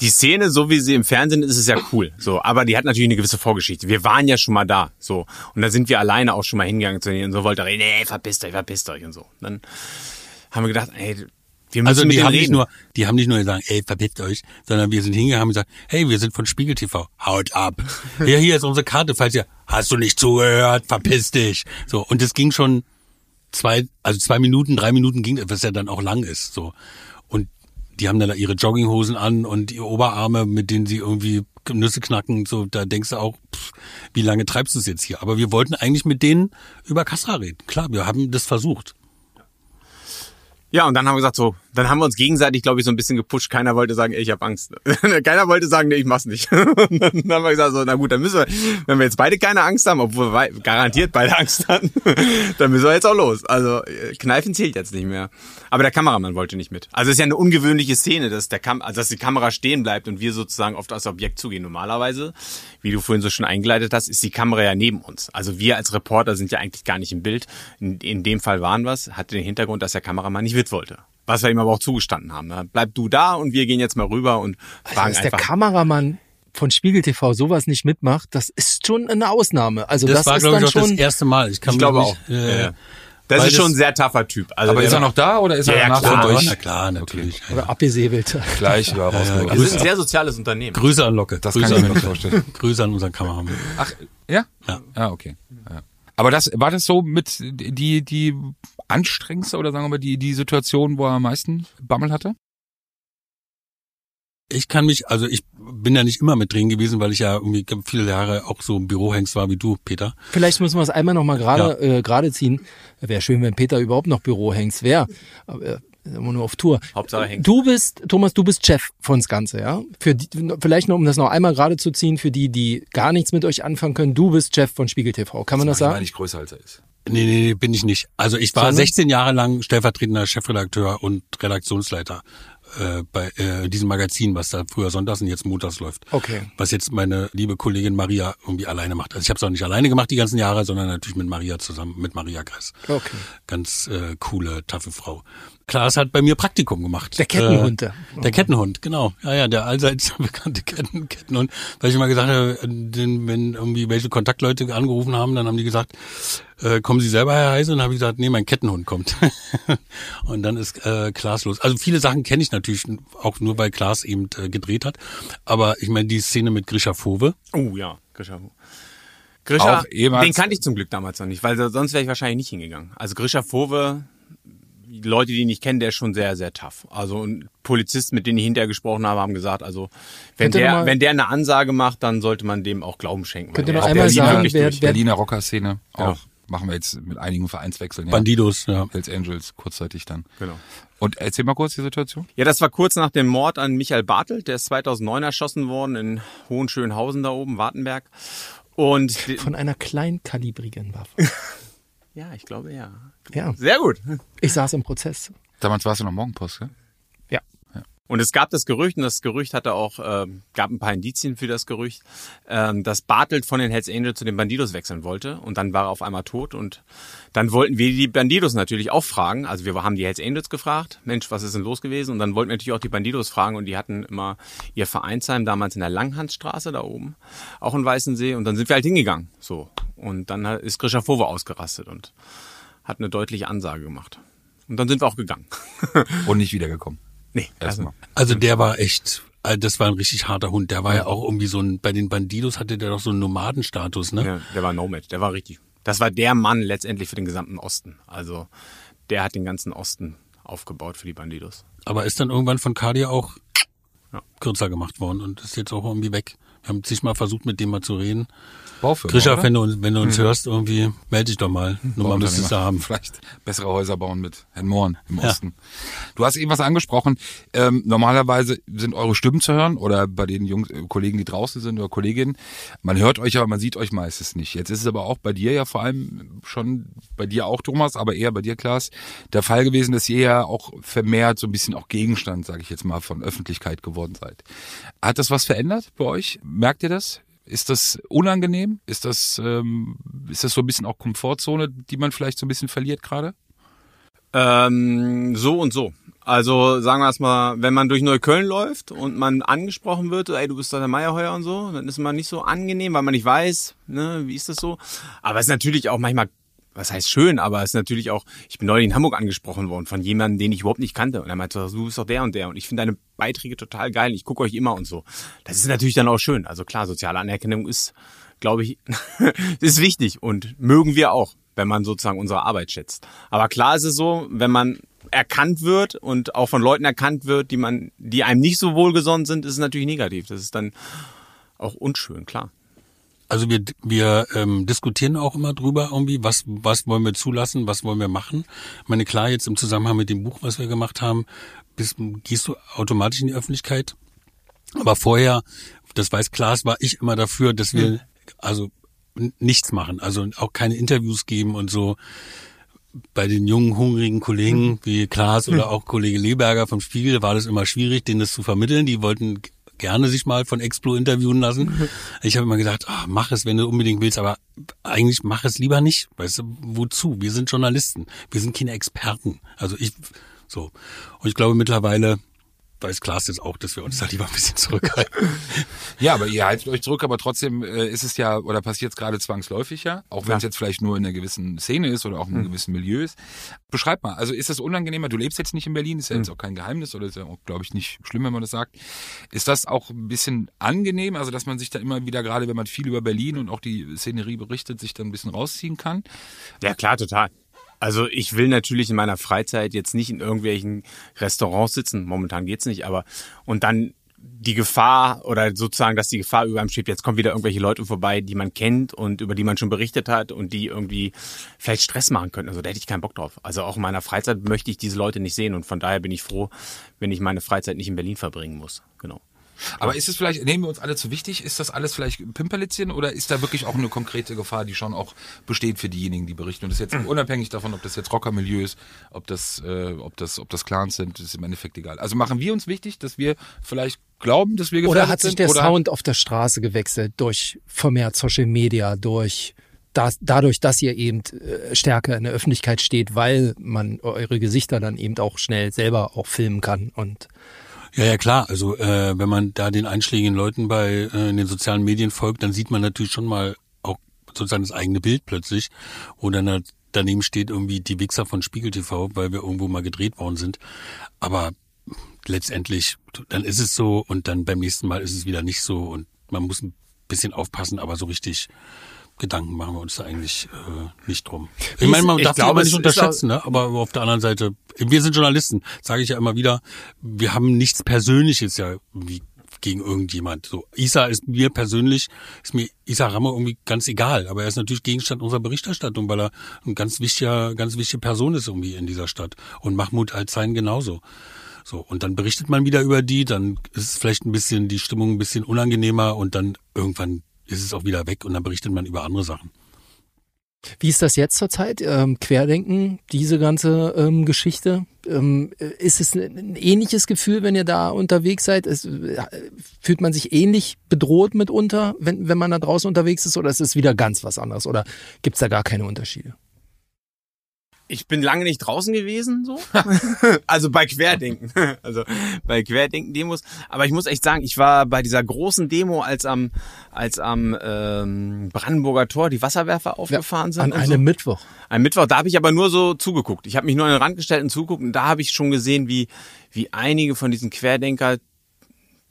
Die Szene, so wie sie im Fernsehen ist, ist ja cool. So, aber die hat natürlich eine gewisse Vorgeschichte. Wir waren ja schon mal da. So. Und da sind wir alleine auch schon mal hingegangen zu denen und so wollte reden, ey, verpisst euch, verpisst euch und so. Dann haben wir gedacht, ey, wir müssen
Also die haben
reden.
nicht nur, die haben nicht nur gesagt, ey, verpisst euch, sondern wir sind hingegangen und gesagt, hey, wir sind von Spiegel TV, haut ab. Hier, hier ist unsere Karte, falls ihr, hast du nicht zugehört, verpiss dich. So, und es ging schon zwei, also zwei Minuten, drei Minuten ging, was ja dann auch lang ist, so. Die haben dann da ihre Jogginghosen an und die Oberarme, mit denen sie irgendwie Nüsse knacken, so, da denkst du auch, pff, wie lange treibst du es jetzt hier? Aber wir wollten eigentlich mit denen über Kassra reden. Klar, wir haben das versucht.
Ja, und dann haben wir gesagt, so, dann haben wir uns gegenseitig, glaube ich, so ein bisschen gepusht. Keiner wollte sagen, ey, ich habe Angst. Keiner wollte sagen, nee, ich mach's nicht. und dann haben wir gesagt, so, na gut, dann müssen wir, wenn wir jetzt beide keine Angst haben, obwohl wir garantiert beide Angst hatten, dann müssen wir jetzt auch los. Also äh, Kneifen zählt jetzt nicht mehr. Aber der Kameramann wollte nicht mit. Also es ist ja eine ungewöhnliche Szene, dass der Kam also dass die Kamera stehen bleibt und wir sozusagen oft aufs Objekt zugehen. Normalerweise, wie du vorhin so schon eingeleitet hast, ist die Kamera ja neben uns. Also wir als Reporter sind ja eigentlich gar nicht im Bild. In, in dem Fall waren wir's, hatte den Hintergrund, dass der Kameramann nicht mit wollte. Was wir ihm aber auch zugestanden haben. Ne? Bleib du da und wir gehen jetzt mal rüber und fragen
Dass der. Kameramann von Spiegel TV sowas nicht mitmacht, das ist schon eine Ausnahme. Also das,
Das, war,
ist
glaube
dann
ich, auch das
schon
erste Mal. Ich, kann
ich glaube
nicht,
auch.
Äh,
Ja, ja. Das
weil
ist schon ein sehr tougher Typ. Also
Aber ist er
war-
noch da oder ist
Ja,
er
ja,
nach
klar.
von
Ja,
euch?
na klar, natürlich. Ja,
oder abgesäbelt.
Gleich wieder rausgeholt.
Wir sind ein sehr soziales Unternehmen.
Grüße an Locke.
Das
Grüße
kann ich mir
an
nicht vorstellen.
Grüße an unseren Kameramann.
Ach, ja?
Ja.
Ah, okay. Ja. Aber das, war das so mit die, die anstrengendste oder sagen wir mal die, die Situation, wo er am meisten Bammel hatte?
Ich kann mich, also ich bin ja nicht immer mit drin gewesen, weil ich ja irgendwie viele Jahre auch so im Bürohengst war wie du, Peter.
Vielleicht müssen wir es einmal nochmal gerade äh, gerade ziehen. Wäre schön, wenn Peter überhaupt noch Bürohengst wäre. Aber äh, immer nur auf Tour.
Hauptsache Hengst.
Du bist, Thomas, du bist Chef von das Ganze, ja? Für die, vielleicht noch, um das noch einmal gerade zu ziehen, für die, die gar nichts mit euch anfangen können, du bist Chef von Spiegel TV. Kann man das
Manchmal
sagen?
nicht größer als er ist.
Nee, nee, nee, bin ich nicht. Also ich war
Sondern?
16 Jahre lang stellvertretender Chefredakteur und Redaktionsleiter äh, bei äh, diesem Magazin, was da früher sonntags und jetzt montags läuft.
Okay.
Was jetzt meine liebe Kollegin Maria irgendwie alleine macht. Also ich habe es auch nicht alleine gemacht die ganzen Jahre, sondern natürlich mit Maria zusammen, mit Maria Gress.
Okay.
Ganz äh, coole, taffe Frau. Klaas hat bei mir Praktikum gemacht.
Der Kettenhund.
Äh, der Kettenhund, genau. Ja, ja, der allseits bekannte Ketten, Kettenhund. Weil ich immer gesagt habe, äh, den, wenn irgendwie welche Kontaktleute angerufen haben, dann haben die gesagt, äh, kommen Sie selber, Herr Heise? Und dann habe ich gesagt, nee, mein Kettenhund kommt. und dann ist äh, Klaas los. Also viele Sachen kenne ich natürlich auch nur, weil Klaas eben äh, gedreht hat. Aber ich meine, die Szene mit Grisha Fove,
Oh ja, Grisha. Grisha,
Auch ehemals-
den kannte ich zum Glück damals noch nicht, weil sonst wäre ich wahrscheinlich nicht hingegangen. Also Grisha Fove, Leute, die ihn nicht kennen, der ist schon sehr, sehr tough. Also ein Polizist, mit denen ich hinterher gesprochen habe, haben gesagt, also wenn
Könnt
der,
mal-
wenn der eine Ansage macht, dann sollte man dem auch Glauben schenken.
Könnt ihr noch einmal
ist
sagen, wer- wer-
Berliner Rockerszene
Ja.
auch. machen wir jetzt mit einigen Vereinswechseln. Ja.
Bandidos, ja.
Hells Angels kurzzeitig dann.
Genau.
Und erzähl mal kurz die Situation.
Ja, das war kurz nach dem Mord an Michael Bartelt. Der ist 2009 erschossen worden in Hohenschönhausen da oben, Wartenberg. Und
Von einer kleinkalibrigen Waffe.
ja, ich glaube ja.
Ja,
Sehr gut.
ich saß im Prozess.
Damals warst du noch Morgenpost, gell?
Ja.
Und es gab das Gerücht, und das Gerücht hatte auch, ähm, gab ein paar Indizien für das Gerücht, ähm, dass Bartelt von den Hells Angels zu den Bandidos wechseln wollte. Und dann war er auf einmal tot. Und dann wollten wir die Bandidos natürlich auch fragen. Also wir haben die Hells Angels gefragt, Mensch, was ist denn los gewesen? Und dann wollten wir natürlich auch die Bandidos fragen. Und die hatten immer ihr Vereinsheim damals in der Langhansstraße da oben, auch in Weißensee. Und dann sind wir halt hingegangen. So. Und dann ist Grisha Fove ausgerastet und hat eine deutliche Ansage gemacht. Und dann sind wir auch gegangen.
Und nicht wiedergekommen.
nee, also,
Erstmal.
Also der war echt, äh, das war ein richtig harter Hund. Der war ja auch irgendwie so ein, bei den Bandidos hatte der doch so einen Nomadenstatus, ne?
Ja, der war Nomad, der war richtig. Das war der Mann letztendlich für den gesamten Osten. Also der hat den ganzen Osten aufgebaut für die Bandidos.
Aber ist dann irgendwann von Kadia auch
Ja.
kürzer gemacht worden und ist jetzt auch irgendwie weg. Wir haben zig mal versucht, mit dem mal zu reden.
Baufirma,
Grisha, wenn du, uns- wenn du uns hörst, irgendwie, melde dich doch mal. Nummer müsstest du haben.
Vielleicht bessere Häuser bauen mit Herrn Mohren im
Ja.
Osten. Du hast eben was angesprochen. Ähm, normalerweise sind eure Stimmen zu hören oder bei den Jungs, äh, Kollegen, die draußen sind oder Kolleginnen. Man hört euch, aber man sieht euch meistens nicht. Jetzt ist es aber auch bei dir ja vor allem schon, bei dir auch Thomas, aber eher bei dir Klaas, der Fall gewesen, dass ihr ja auch vermehrt so ein bisschen auch Gegenstand, sage ich jetzt mal, von Öffentlichkeit geworden seid. Hat das was verändert bei euch? Merkt ihr das? Ist das unangenehm? Ist das, ähm, ist das so ein bisschen auch Komfortzone, die man vielleicht so ein bisschen verliert gerade?
Ähm, so und so. Also sagen wir es mal, wenn man durch Neukölln läuft und man angesprochen wird, ey, du bist doch der Meierheuer und so, dann ist man nicht so angenehm, weil man nicht weiß, ne, wie ist das so. Aber es ist natürlich auch manchmal, was heißt schön, aber es ist natürlich auch, ich bin neulich in Hamburg angesprochen worden von jemandem, den ich überhaupt nicht kannte. Und er meinte, du bist doch der und der und ich finde deine Beiträge total geil, ich gucke euch immer und so. Das ist natürlich dann auch schön. Also klar, soziale Anerkennung ist, glaube ich, ist wichtig und mögen wir auch, wenn man sozusagen unsere Arbeit schätzt. Aber klar ist es so, wenn man erkannt wird und auch von Leuten erkannt wird, die man, die einem nicht so wohlgesonnen sind, ist es natürlich negativ. Das ist dann auch unschön, klar.
Also wir, wir ähm, diskutieren auch immer drüber irgendwie, was, was wollen wir zulassen, was wollen wir machen. Ich meine, klar, jetzt im Zusammenhang mit dem Buch, was wir gemacht haben, bist, gehst du automatisch in die Öffentlichkeit. Aber vorher, das weiß Klaas, war ich immer dafür, dass wir also n- nichts machen, also auch keine Interviews geben und so. Bei den jungen, hungrigen Kollegen wie Klaas oder auch Kollege Leberger vom Spiegel war das immer schwierig, denen das zu vermitteln. Die wollten gerne sich mal von Explo interviewen lassen. Ich habe immer gedacht, ah, mach es, wenn du unbedingt willst, aber eigentlich mach es lieber nicht. Weißt du, wozu? Wir sind Journalisten. Wir sind keine Experten. Also ich, so. Und ich glaube mittlerweile weiß Klaas jetzt auch, dass wir uns da lieber ein bisschen zurückhalten.
Ja, aber ihr haltet euch zurück, aber trotzdem äh, ist es ja, oder passiert es gerade zwangsläufig ja, auch wenn es jetzt vielleicht nur in einer gewissen Szene ist oder auch in einem gewissen Milieu ist. Beschreib mal, also ist das unangenehmer? Du lebst jetzt nicht in Berlin, ist ja jetzt auch kein Geheimnis oder ist ja auch, glaube ich, nicht schlimm, wenn man das sagt. Ist das auch ein bisschen angenehm, also dass man sich da immer wieder, gerade wenn man viel über Berlin und auch die Szenerie berichtet, sich dann ein bisschen rausziehen kann?
Ja, klar, total. Also ich will natürlich in meiner Freizeit jetzt nicht in irgendwelchen Restaurants sitzen, momentan geht's nicht, aber und dann die Gefahr oder sozusagen, dass die Gefahr über einem schwebt, jetzt kommen wieder irgendwelche Leute vorbei, die man kennt und über die man schon berichtet hat und die irgendwie vielleicht Stress machen könnten. Also da hätte ich keinen Bock drauf. Also auch in meiner Freizeit möchte ich diese Leute nicht sehen und von daher bin ich froh, wenn ich meine Freizeit nicht in Berlin verbringen muss. Genau.
Aber ist es vielleicht, nehmen wir uns alle zu wichtig, ist das alles vielleicht Pimperlitzchen oder ist da wirklich auch eine konkrete Gefahr, die schon auch besteht für diejenigen, die berichten? Und das ist jetzt unabhängig davon, ob das jetzt Rockermilieu ist, ob das, äh, ob das, ob das Clans sind, ist im Endeffekt egal. Also machen wir uns wichtig, dass wir vielleicht glauben, dass wir gefährdet
Oder hat sich
sind?
der
oder
Sound auf der Straße gewechselt durch vermehrt Social Media, durch das, dadurch, dass ihr eben äh, stärker in der Öffentlichkeit steht, weil man eure Gesichter dann eben auch schnell selber auch filmen kann und
Ja, ja, klar. Also äh, wenn man da den einschlägigen Leuten bei äh, in den sozialen Medien folgt, dann sieht man natürlich schon mal auch sozusagen das eigene Bild plötzlich, wo dann da daneben steht irgendwie die Wichser von Spiegel TV, weil wir irgendwo mal gedreht worden sind. Aber letztendlich, dann ist es so und dann beim nächsten Mal ist es wieder nicht so und man muss ein bisschen aufpassen, aber so richtig Gedanken machen wir uns da eigentlich äh, nicht drum. Ich meine, man
Ich
darf
glaube,
nicht unterschätzen, ne? aber auf der anderen Seite, wir sind Journalisten, sage ich ja immer wieder, wir haben nichts Persönliches ja wie gegen irgendjemand. So, Isa ist mir persönlich, ist mir Isa Ramme irgendwie ganz egal, aber er ist natürlich Gegenstand unserer Berichterstattung, weil er ein ganz wichtiger, ganz wichtige Person ist irgendwie in dieser Stadt. Und Mahmoud Al-Zain genauso. So, und dann berichtet man wieder über die, dann ist vielleicht ein bisschen, die Stimmung ein bisschen unangenehmer und dann irgendwann ist es auch wieder weg und dann berichtet man über andere Sachen.
Wie ist das jetzt zurzeit? Ähm, Querdenken, diese ganze ähm, Geschichte. Ähm, ist es ein, ein ähnliches Gefühl, wenn ihr da unterwegs seid? Es, äh, fühlt man sich ähnlich bedroht mitunter, wenn, wenn man da draußen unterwegs ist, oder ist es wieder ganz was anderes? Oder gibt es da gar keine Unterschiede?
Ich bin lange nicht draußen gewesen, so. also bei Querdenken. Also bei Querdenken-Demos. Aber ich muss echt sagen, ich war bei dieser großen Demo, als am, als am ähm, Brandenburger Tor die Wasserwerfer aufgefahren sind.
An
und
einem
so.
Mittwoch.
Ein Mittwoch, da habe ich aber nur so zugeguckt. Ich habe mich nur an den Rand gestellt und zugeguckt und da habe ich schon gesehen, wie, wie einige von diesen Querdenker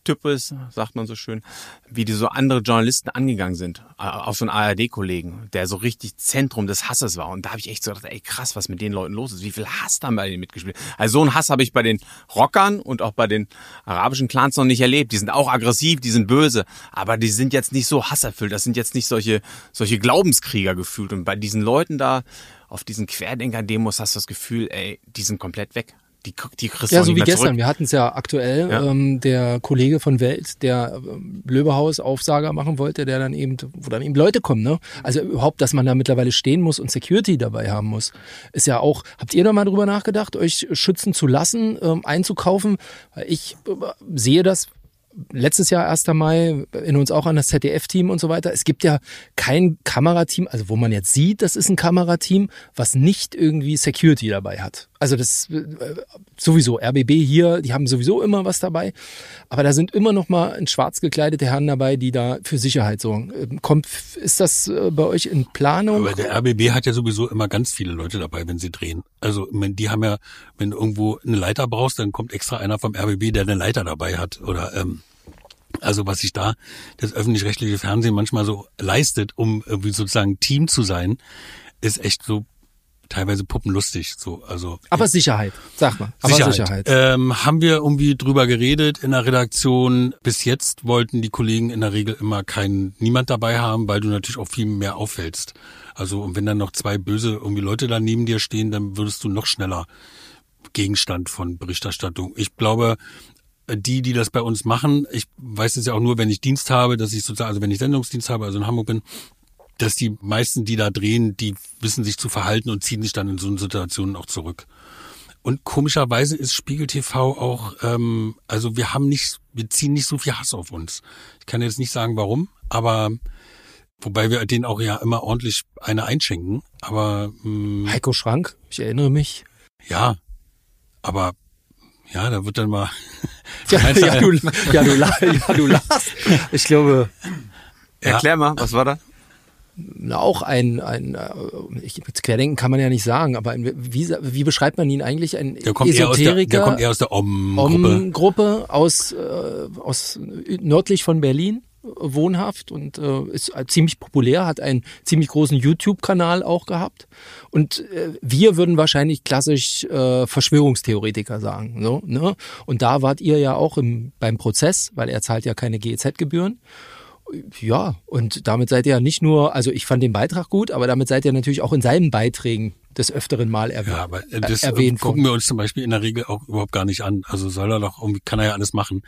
Types, sagt man so schön, wie die so andere Journalisten angegangen sind, äh, auf so einen ARD-Kollegen, der so richtig Zentrum des Hasses war. Und da habe ich echt so gedacht, ey krass, was mit den Leuten los ist. Wie viel Hass da bei denen mitgespielt. Also so einen Hass habe ich bei den Rockern und auch bei den arabischen Clans noch nicht erlebt. Die sind auch aggressiv, die sind böse, aber die sind jetzt nicht so hasserfüllt. Das sind jetzt nicht solche, solche Glaubenskrieger gefühlt. Und bei diesen Leuten da, auf diesen Querdenker-Demos hast du das Gefühl, ey, die sind komplett weg. Die, die kriegst
Ja, so wie gestern.
zurück.
Wir hatten es ja aktuell.
Ja.
Ähm, der Kollege von Welt, der ähm, Löbehaus Aufsager machen wollte, der dann eben, wo dann eben Leute kommen, ne? Also überhaupt, dass man da mittlerweile stehen muss und Security dabei haben muss, ist ja auch. Habt ihr da mal drüber nachgedacht, euch schützen zu lassen, ähm, einzukaufen? Weil ich äh, sehe das. Letztes Jahr 1. Mai in uns auch an das ZDF-Team und so weiter. Es gibt ja kein Kamerateam, also wo man jetzt sieht, das ist ein Kamerateam, was nicht irgendwie Security dabei hat. Also das äh, sowieso RBB hier, die haben sowieso immer was dabei, aber da sind immer noch mal in schwarz gekleidete Herren dabei, die da für Sicherheit sorgen. Ähm, Kommt ist das äh, bei euch in Planung?
Aber der RBB hat ja sowieso immer ganz viele Leute dabei, wenn sie drehen. Also die haben ja, wenn du irgendwo eine Leiter brauchst, dann kommt extra einer vom RBB, der eine Leiter dabei hat. Oder ähm, also was sich da das öffentlich-rechtliche Fernsehen manchmal so leistet, um irgendwie sozusagen Team zu sein, ist echt so teilweise puppenlustig. So, also
aber Sicherheit, sag mal. Aber Sicherheit.
Ähm, haben wir irgendwie drüber geredet in der Redaktion. Bis jetzt wollten die Kollegen in der Regel immer keinen, niemand dabei haben, weil du natürlich auch viel mehr auffällst. Also, und wenn dann noch zwei böse irgendwie Leute da neben dir stehen, dann würdest du noch schneller Gegenstand von Berichterstattung. Ich glaube, die, die das bei uns machen, ich weiß es ja auch nur, wenn ich Dienst habe, dass ich sozusagen, also wenn ich Sendungsdienst habe, also in Hamburg bin, dass die meisten, die da drehen, die wissen sich zu verhalten und ziehen sich dann in so Situationen auch zurück. Und komischerweise ist Spiegel TV auch, ähm, also wir haben nicht, wir ziehen nicht so viel Hass auf uns. Ich kann jetzt nicht sagen, warum, aber wobei wir denen auch ja immer ordentlich eine einschenken. Aber mh,
Heiko Schrank, ich erinnere mich.
ja, aber ja, da wird dann mal.
Ja, ja, du, ja, du, ja, du lachst. Ich glaube,
Ja.
Erklär mal, was war da?
Auch ein, ein äh, ich, Querdenken kann man ja nicht sagen, aber ein, wie, wie beschreibt man ihn eigentlich? Ein
Der kommt eher aus der, der
Esoteriker,
kommt eher aus der Om-Gruppe.
Om-Gruppe aus, äh, aus nördlich von Berlin wohnhaft und äh, ist äh, ziemlich populär, hat einen ziemlich großen YouTube-Kanal auch gehabt. Und äh, wir würden wahrscheinlich klassisch äh, Verschwörungstheoretiker sagen. So, ne? Und da wart ihr ja auch im, beim Prozess, weil er zahlt ja keine GEZ-Gebühren. Ja, und damit seid ihr ja nicht nur, also ich fand den Beitrag gut, aber damit seid ihr natürlich auch in seinen Beiträgen des öfteren Mal erwähnt.
Ja, aber äh, das äh,
erwähnt
gucken
worden.
wir uns zum Beispiel in der Regel auch überhaupt gar nicht an. Also soll er doch irgendwie, kann er ja alles machen.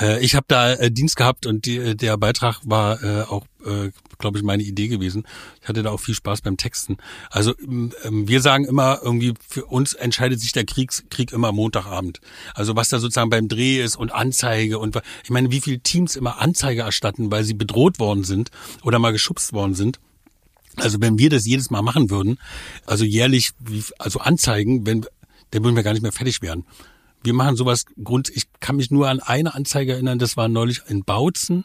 Äh, ich habe da äh, Dienst gehabt und die, der Beitrag war auch, äh, glaube ich, meine Idee gewesen. Ich hatte da auch viel Spaß beim Texten. Also ähm, wir sagen immer irgendwie, für uns entscheidet sich der Kriegs, Krieg immer Montagabend. Also was da sozusagen beim Dreh ist und Anzeige und ich meine, wie viele Teams immer Anzeige erstatten, weil sie bedroht worden sind oder mal geschubst worden sind. Also wenn wir das jedes Mal machen würden, also jährlich, also Anzeigen, wenn, dann würden wir gar nicht mehr fertig werden. Wir machen sowas Grund, ich kann mich nur an eine Anzeige erinnern, das war neulich in Bautzen,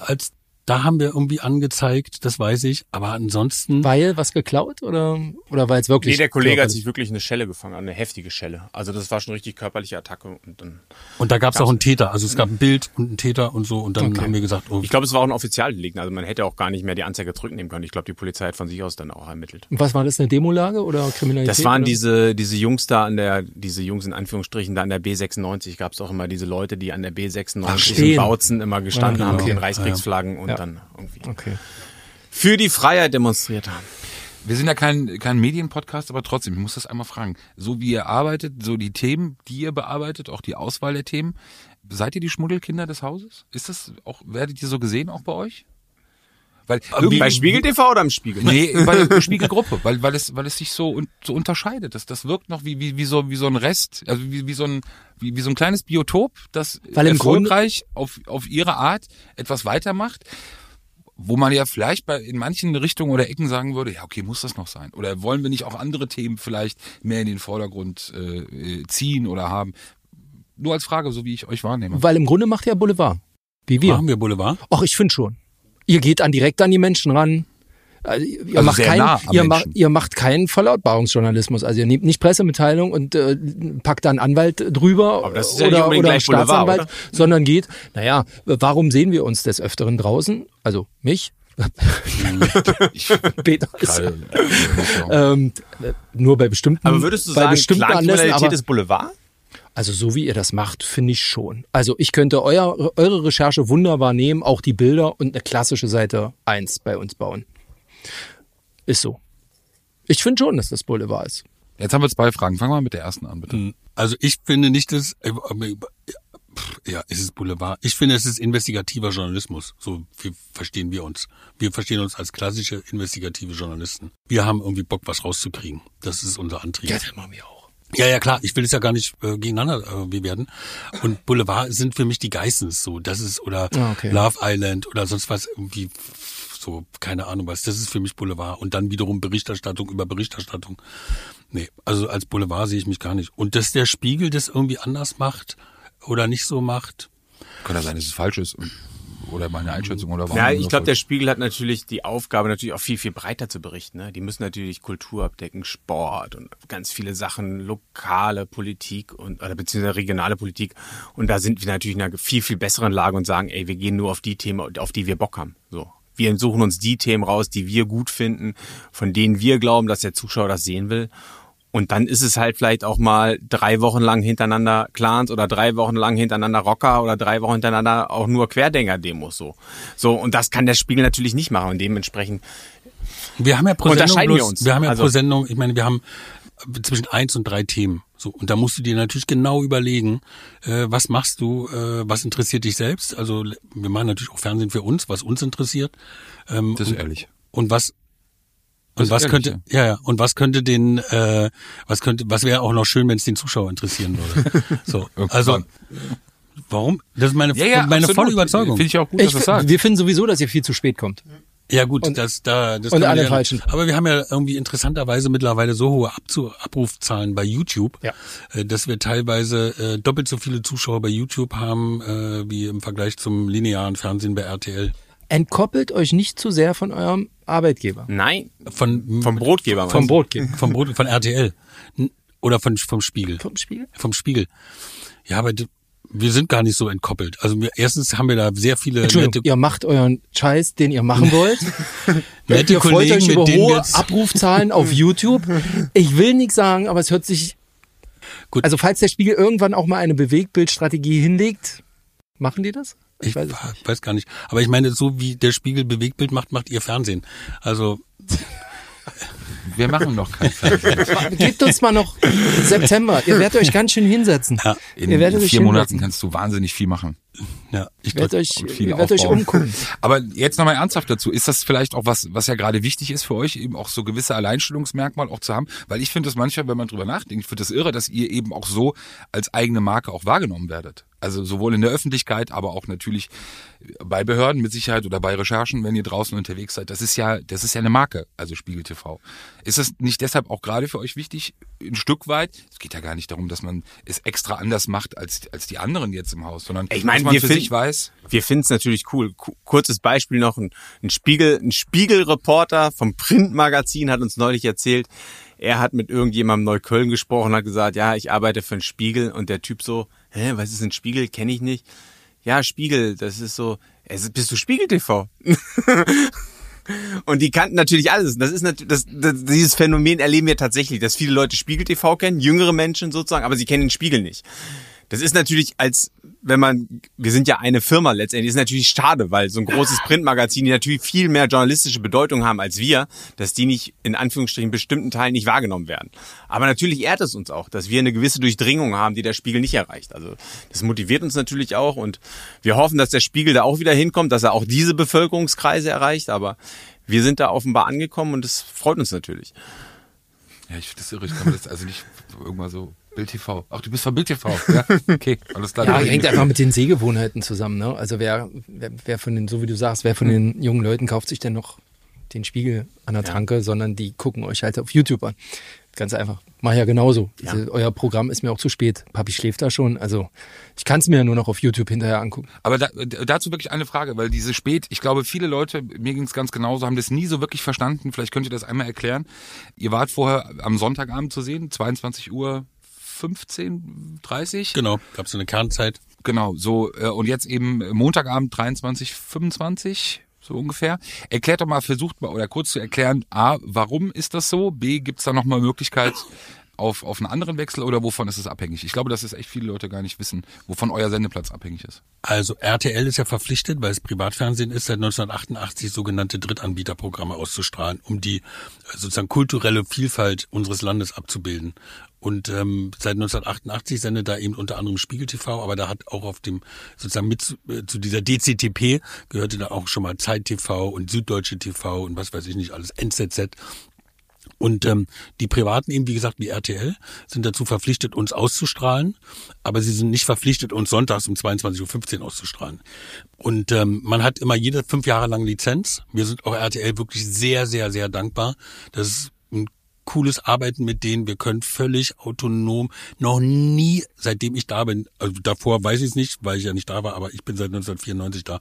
als Da haben wir irgendwie angezeigt, das weiß ich. Aber ansonsten.
Weil was geklaut oder, oder weil es wirklich.
Nee, der Kollege hat
körperlich-
sich wirklich eine Schelle gefangen, eine heftige Schelle. Also das war schon richtig körperliche Attacke und dann.
Und da gab es auch einen Täter. Also es gab ein Bild und einen Täter und so. Und dann
Okay.
haben wir gesagt, oh,
Ich glaube, es war auch ein Offizialdelikt. Also man hätte auch gar nicht mehr die Anzeige zurücknehmen können. Ich glaube, die Polizei hat von sich aus dann auch ermittelt.
Und was war das, eine Demolage oder Kriminalität?
Das waren
oder?
diese, diese Jungs da an der, diese Jungs in Anführungsstrichen da an der B96 gab es auch immer diese Leute, die an der B96
stehen.
in Bautzen immer gestanden
Ja,
haben
okay.
mit den Reichskriegsflaggen und
Ja.
Dann irgendwie
Okay.
für die Freiheit demonstriert haben.
Wir sind ja kein, kein Medienpodcast, aber trotzdem, ich muss das einmal fragen. So wie ihr arbeitet, so die Themen, die ihr bearbeitet, auch die Auswahl der Themen, seid ihr die Schmuddelkinder des Hauses? Ist das auch, werdet ihr so gesehen auch bei euch? Weil
Bei Spiegel TV oder im Spiegel?
Nee, bei der Spiegelgruppe, weil, weil es, weil es sich so, un- so unterscheidet. Das, das wirkt noch wie, wie, wie so, wie so ein Rest, also wie, wie so ein, wie, wie so ein kleines Biotop, das
Weil im
erfolgreich auf, auf ihre Art etwas weitermacht, wo man ja vielleicht bei, in manchen Richtungen oder Ecken sagen würde, ja, okay, muss das noch sein? Oder wollen wir nicht auch andere Themen vielleicht mehr in den Vordergrund äh, äh, ziehen oder haben? Nur als Frage, so wie ich euch wahrnehme.
Weil im Grunde macht ihr Boulevard. Wie wir.
machen wir Boulevard.
Ach, ich finde schon. Ihr geht dann direkt an die Menschen ran. Also ihr,
Also
macht
am
ihr, macht, ihr macht keinen Verlautbarungsjournalismus. Also ihr nehmt nicht Pressemitteilung und äh, packt da einen Anwalt drüber
Aber das ist ja nicht
oder,
unbedingt
oder Staatsanwalt,
oder?
sondern geht, naja, warum sehen wir uns des Öfteren draußen? Also mich.
Ich,
Peter ist,
äh,
ähm, äh, nur bei bestimmten,
Aber würdest du
bei
sagen,
bestimmten Anlässen,
ist Boulevard?
also so wie ihr das macht, finde ich schon. Also ich könnte euer, eure Recherche wunderbar nehmen, auch die Bilder und eine klassische Seite 1 bei uns bauen. Ist so. Ich finde schon, dass das Boulevard ist.
Jetzt haben wir zwei Fragen. Fangen wir mal mit der ersten an, bitte.
Also ich finde nicht, dass äh, äh, pff, ja, es ist Boulevard. Ich finde, es ist investigativer Journalismus. So wie verstehen wir uns. Wir verstehen uns als klassische investigative Journalisten. Wir haben irgendwie Bock, was rauszukriegen. Das ist unser Antrieb.
das machen wir auch.
Ja, ja, klar. Ich will es ja gar nicht äh, gegeneinander äh, wir werden. Und Boulevard sind für mich die Geissens so. Das ist oder
Ah, okay.
Love Island oder sonst was irgendwie so keine Ahnung was. Das ist für mich Boulevard und dann wiederum Berichterstattung über Berichterstattung. Nee, also als Boulevard sehe ich mich gar nicht. Und dass der Spiegel das irgendwie anders macht oder nicht so macht.
Kann ja sein, dass es falsch ist. Oder meine Einschätzung oder warum.
Ja, ich glaube, der Spiegel hat natürlich die Aufgabe, natürlich auch viel, viel breiter zu berichten. Ne? Die müssen natürlich Kultur abdecken, Sport und ganz viele Sachen, lokale Politik und oder beziehungsweise regionale Politik. Und da sind wir natürlich in einer viel, viel besseren Lage und sagen, ey, wir gehen nur auf die Themen, auf die wir Bock haben. So. Wir suchen uns die Themen raus, die wir gut finden, von denen wir glauben, dass der Zuschauer das sehen will. Und dann ist es halt vielleicht auch mal drei Wochen lang hintereinander Clans oder drei Wochen lang hintereinander Rocker oder drei Wochen hintereinander auch nur Querdenker-Demos so. So, und das kann der Spiegel natürlich nicht machen. Und dementsprechend,
Wir haben ja pro Sendung
Unterscheiden wir
bloß,
uns.
wir haben ja
Also-
pro Sendung, ich meine, wir haben zwischen eins und drei Themen. So, und da musst du dir natürlich genau überlegen, äh, was machst du, äh, was interessiert dich selbst. Also wir machen natürlich auch Fernsehen für uns, was uns interessiert. Ähm,
Das ist
und,
ehrlich.
Und was und was
ehrlich,
könnte, ja, ja, und was könnte den, äh, was könnte, was wäre auch noch schön, wenn es den Zuschauer interessieren würde. So, also,
Irgendwann.
warum? Das ist meine,
Ja, ja,
meine
absolut.
volle Überzeugung.
Finde ich auch gut,
Ich,
dass du das sagst.
wir finden sowieso, dass ihr viel zu spät kommt.
Ja gut,
Und-
das da das
und
kann man
alle
ja-
falschen.
Aber wir haben ja irgendwie interessanterweise mittlerweile so hohe Abzu Abrufzahlen bei YouTube,
Ja.
äh, dass wir teilweise äh, doppelt so viele Zuschauer bei YouTube haben äh, wie im Vergleich zum linearen Fernsehen bei RTL.
Entkoppelt euch nicht zu sehr von eurem Arbeitgeber.
nein,
Von
vom Brotgeber.
Vom? Brotgeber.
vom Brot von RTL oder von vom Spiegel.
Vom Spiegel?
Vom Spiegel. Ja, aber wir sind gar nicht so entkoppelt. Also wir, erstens haben wir da sehr viele nette,
ihr macht euren Scheiß, den ihr machen wollt.
nette
ihr freut
Kollegen,
euch
mit
über hohe Abrufzahlen auf YouTube. Ich will nichts sagen, aber es hört sich.
Gut.
Also falls der Spiegel irgendwann auch mal eine Bewegtbildstrategie hinlegt, machen die das?
Ich
weiß
weiß,
nicht.
gar nicht. Aber ich meine, so wie der Spiegel Bewegtbild macht, macht ihr Fernsehen. Also
Wir machen noch kein Fernsehen.
Gebt uns mal noch September. Ihr werdet euch ganz schön hinsetzen.
Ja,
In,
ihr werdet
in
euch
vier Monaten
hinsetzen.
kannst du wahnsinnig viel machen.
Ja, ich drück-
euch,
viel
ihr werdet euch umgucken.
Aber jetzt nochmal ernsthaft dazu. Ist das vielleicht auch was, was ja gerade wichtig ist für euch, eben auch so gewisse Alleinstellungsmerkmal auch zu haben? Weil ich finde das manchmal, wenn man drüber nachdenkt, ich finde das irre, dass ihr eben auch so als eigene Marke auch wahrgenommen werdet. Also sowohl in der Öffentlichkeit, aber auch natürlich bei Behörden mit Sicherheit oder bei Recherchen, wenn ihr draußen unterwegs seid. Das ist ja, das ist ja eine Marke, also Spiegel TV. Ist es nicht deshalb auch gerade für euch wichtig, ein Stück weit? Es geht ja gar nicht darum, dass man es extra anders macht als, als die anderen jetzt im Haus, sondern
Ich meine,
dass man
wir
für
finden-
sich weiß.
Wir finden es natürlich cool. Ku- Kurzes Beispiel noch, ein, ein Spiegel, ein Spiegelreporter vom Printmagazin hat uns neulich erzählt, er hat mit irgendjemandem in Neukölln gesprochen, hat gesagt, ja, ich arbeite für einen Spiegel und der Typ so, hä, was ist ein Spiegel? Kenne ich nicht. Ja, Spiegel, das ist so, bist du Spiegel TV? Und die kannten natürlich alles. Das ist natürlich, das, das, dieses Phänomen erleben wir tatsächlich, dass viele Leute Spiegel TV kennen, jüngere Menschen sozusagen, aber sie kennen den Spiegel nicht. Das ist natürlich als, wenn man, wir sind ja eine Firma letztendlich, ist natürlich schade, weil so ein großes Printmagazin, die natürlich viel mehr journalistische Bedeutung haben als wir, dass die nicht in Anführungsstrichen bestimmten Teilen nicht wahrgenommen werden. Aber natürlich ehrt es uns auch, dass wir eine gewisse Durchdringung haben, die der Spiegel nicht erreicht. Also das motiviert uns natürlich auch und wir hoffen, dass der Spiegel da auch wieder hinkommt, dass er auch diese Bevölkerungskreise erreicht. Aber wir sind da offenbar angekommen und das freut uns natürlich.
Ja, ich finde das irre. Ich kann mir das also nicht irgendwann so Bild TV. Ach, du bist von Bild TV. Ja, okay, alles klar.
Ja, hängt einfach mit den Sehgewohnheiten zusammen. Ne? Also wer, wer, wer von den, so wie du sagst, wer von den jungen Leuten kauft sich denn noch den Spiegel an der Tanke, sondern die gucken euch halt auf YouTube an. Ganz einfach. Mach ja genauso.
Ja.
Euer Programm ist mir auch zu spät. Papi schläft da schon. Also ich kann es mir ja nur noch auf YouTube hinterher angucken.
Aber da, dazu wirklich eine Frage, weil diese spät, ich glaube, viele Leute, mir ging es ganz genauso, haben das nie so wirklich verstanden. Vielleicht könnt ihr das einmal erklären. Ihr wart vorher am Sonntagabend zu sehen, 22 Uhr 15, 30?
Genau, gab so eine Kernzeit.
Genau, so äh, und jetzt eben Montagabend 23, 25 so ungefähr. Erklärt doch mal, versucht mal oder kurz zu erklären, a, warum ist das so? B, gibt's da nochmal Möglichkeit auf, auf einen anderen Wechsel oder wovon ist es abhängig? Ich glaube, dass es echt viele Leute gar nicht wissen, wovon euer Sendeplatz abhängig ist.
Also RTL ist ja verpflichtet, weil es Privatfernsehen ist, seit 1988 sogenannte Drittanbieterprogramme auszustrahlen, um die äh, sozusagen kulturelle Vielfalt unseres Landes abzubilden. Und ähm, seit 1988 sendet da eben unter anderem Spiegel TV, aber da hat auch auf dem sozusagen mit zu, äh, zu dieser DCTP gehörte da auch schon mal Zeit TV und Süddeutsche TV und was weiß ich nicht alles NZZ. Und ähm, die Privaten eben, wie gesagt, wie RTL, sind dazu verpflichtet, uns auszustrahlen, aber sie sind nicht verpflichtet, uns sonntags um 22.15 Uhr auszustrahlen. Und ähm, man hat immer jede fünf Jahre lang Lizenz. Wir sind auch RTL wirklich sehr, sehr, sehr dankbar. Das ist cooles Arbeiten mit denen. Wir können völlig autonom, noch nie, seitdem ich da bin, also davor weiß ich es nicht, weil ich ja nicht da war, aber ich bin seit 1994 da,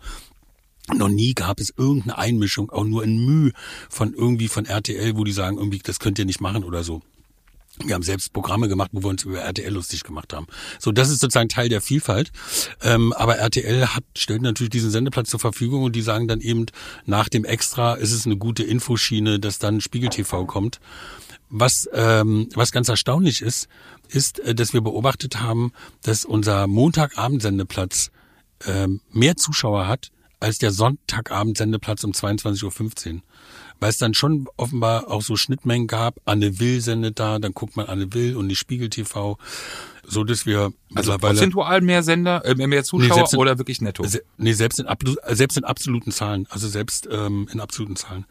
noch nie gab es irgendeine Einmischung, auch nur in Mühe von irgendwie von RTL, wo die sagen, irgendwie, das könnt ihr nicht machen oder so. Wir haben selbst Programme gemacht, wo wir uns über RTL lustig gemacht haben. So, das ist sozusagen Teil der Vielfalt. Ähm, aber RTL hat, stellt natürlich diesen Sendeplatz zur Verfügung und die sagen dann eben, nach dem Extra ist es eine gute Infoschiene, dass dann Spiegel TV kommt. Was, ähm, was ganz erstaunlich ist, ist, äh, dass wir beobachtet haben, dass unser Montagabend-Sendeplatz ähm, mehr Zuschauer hat als der Sonntagabend-Sendeplatz um 22.15 Uhr. Weil es dann schon offenbar auch so Schnittmengen gab. Anne Will sendet da, dann guckt man Anne Will und die Spiegel TV. So, dass wir
Also
mittlerweile...
prozentual mehr Sender, äh, mehr Zuschauer
selbst in-
oder wirklich netto?
Se- Nee, selbst in, selbst in absoluten Zahlen. Also selbst ähm, in absoluten Zahlen.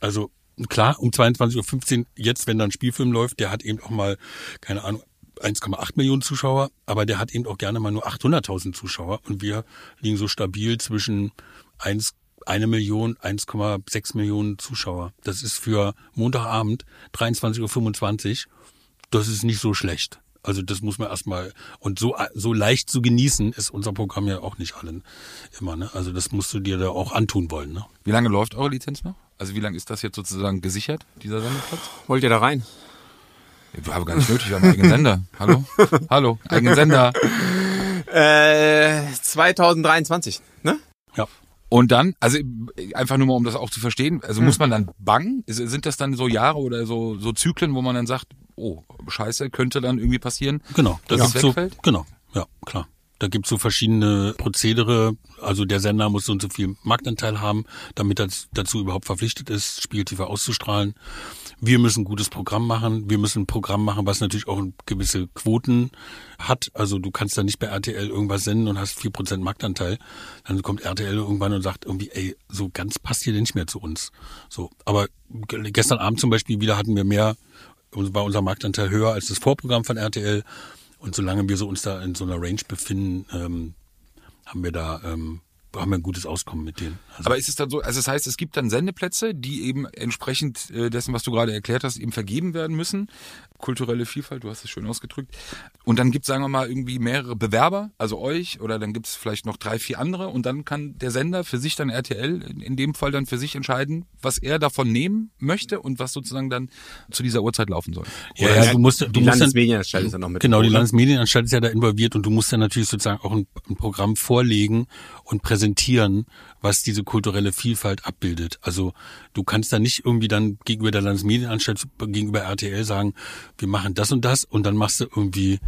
Also klar, um 22.15 Uhr, jetzt, wenn da ein Spielfilm läuft, der hat eben auch mal, keine Ahnung, 1,8 Millionen Zuschauer, aber der hat eben auch gerne mal nur 800.000 Zuschauer und wir liegen so stabil zwischen 1, eine Million, 1,6 Millionen Zuschauer. Das ist für Montagabend 23.25 Uhr, das ist nicht so schlecht. Also das muss man erstmal und so so leicht zu genießen ist unser Programm ja auch nicht allen immer, ne? Also das musst du dir da auch antun wollen, ne?
Wie lange läuft eure Lizenz noch? Also wie lange ist das jetzt sozusagen gesichert, dieser Sendeplatz?
Wollt ihr da rein?
Wir haben gar nicht nötig, wir haben einen eigenen Sender. Hallo? Hallo, eigenen Sender.
Äh, 2023, ne?
Ja.
Und dann, also einfach nur mal, um das auch zu verstehen, also muss man dann bangen? Sind das dann so Jahre oder so, so Zyklen, wo man dann sagt, oh, scheiße, könnte dann irgendwie passieren?
Genau, das
Dass
ist
es
so,
wegfällt?
genau, ja, klar. Da gibt's so verschiedene Prozedere. Also der Sender muss so und so viel Marktanteil haben, damit er dazu überhaupt verpflichtet ist, TV auszustrahlen. Wir müssen ein gutes Programm machen. Wir müssen ein Programm machen, was natürlich auch gewisse Quoten hat. Also du kannst da nicht bei RTL irgendwas senden und hast vier Prozent Marktanteil. Dann kommt RTL irgendwann und sagt irgendwie, ey, so ganz passt hier nicht mehr zu uns. So, aber ge- gestern Abend zum Beispiel wieder hatten wir mehr, war unser Marktanteil höher als das Vorprogramm von RTL. Und solange wir so uns da in so einer Range befinden, ähm, haben wir da ähm, haben wir ein gutes Auskommen mit denen. Also,
Aber ist es dann so, also das heißt, es gibt dann Sendeplätze, die eben entsprechend äh, dessen, was du gerade erklärt hast, eben vergeben werden müssen. Kulturelle Vielfalt, du hast es schön ausgedrückt. Und dann gibt es, sagen wir mal, irgendwie mehrere Bewerber, also euch, oder dann gibt es vielleicht noch drei, vier andere und dann kann der Sender für sich dann RTL in, dem Fall dann für sich entscheiden, was er davon nehmen möchte und was sozusagen dann zu dieser Uhrzeit laufen soll.
ja, ja, du musst, du
die
musst dann,
Landesmedienanstalt ist ja noch mit.
Genau, die? Landesmedienanstalt ist ja da involviert und du musst dann natürlich sozusagen auch ein, ein Programm vorlegen und präsentieren, was diese kulturelle Vielfalt abbildet. Also du kannst da nicht irgendwie dann gegenüber der Landesmedienanstalt, gegenüber RTL sagen, wir machen das und das und dann machst du irgendwie,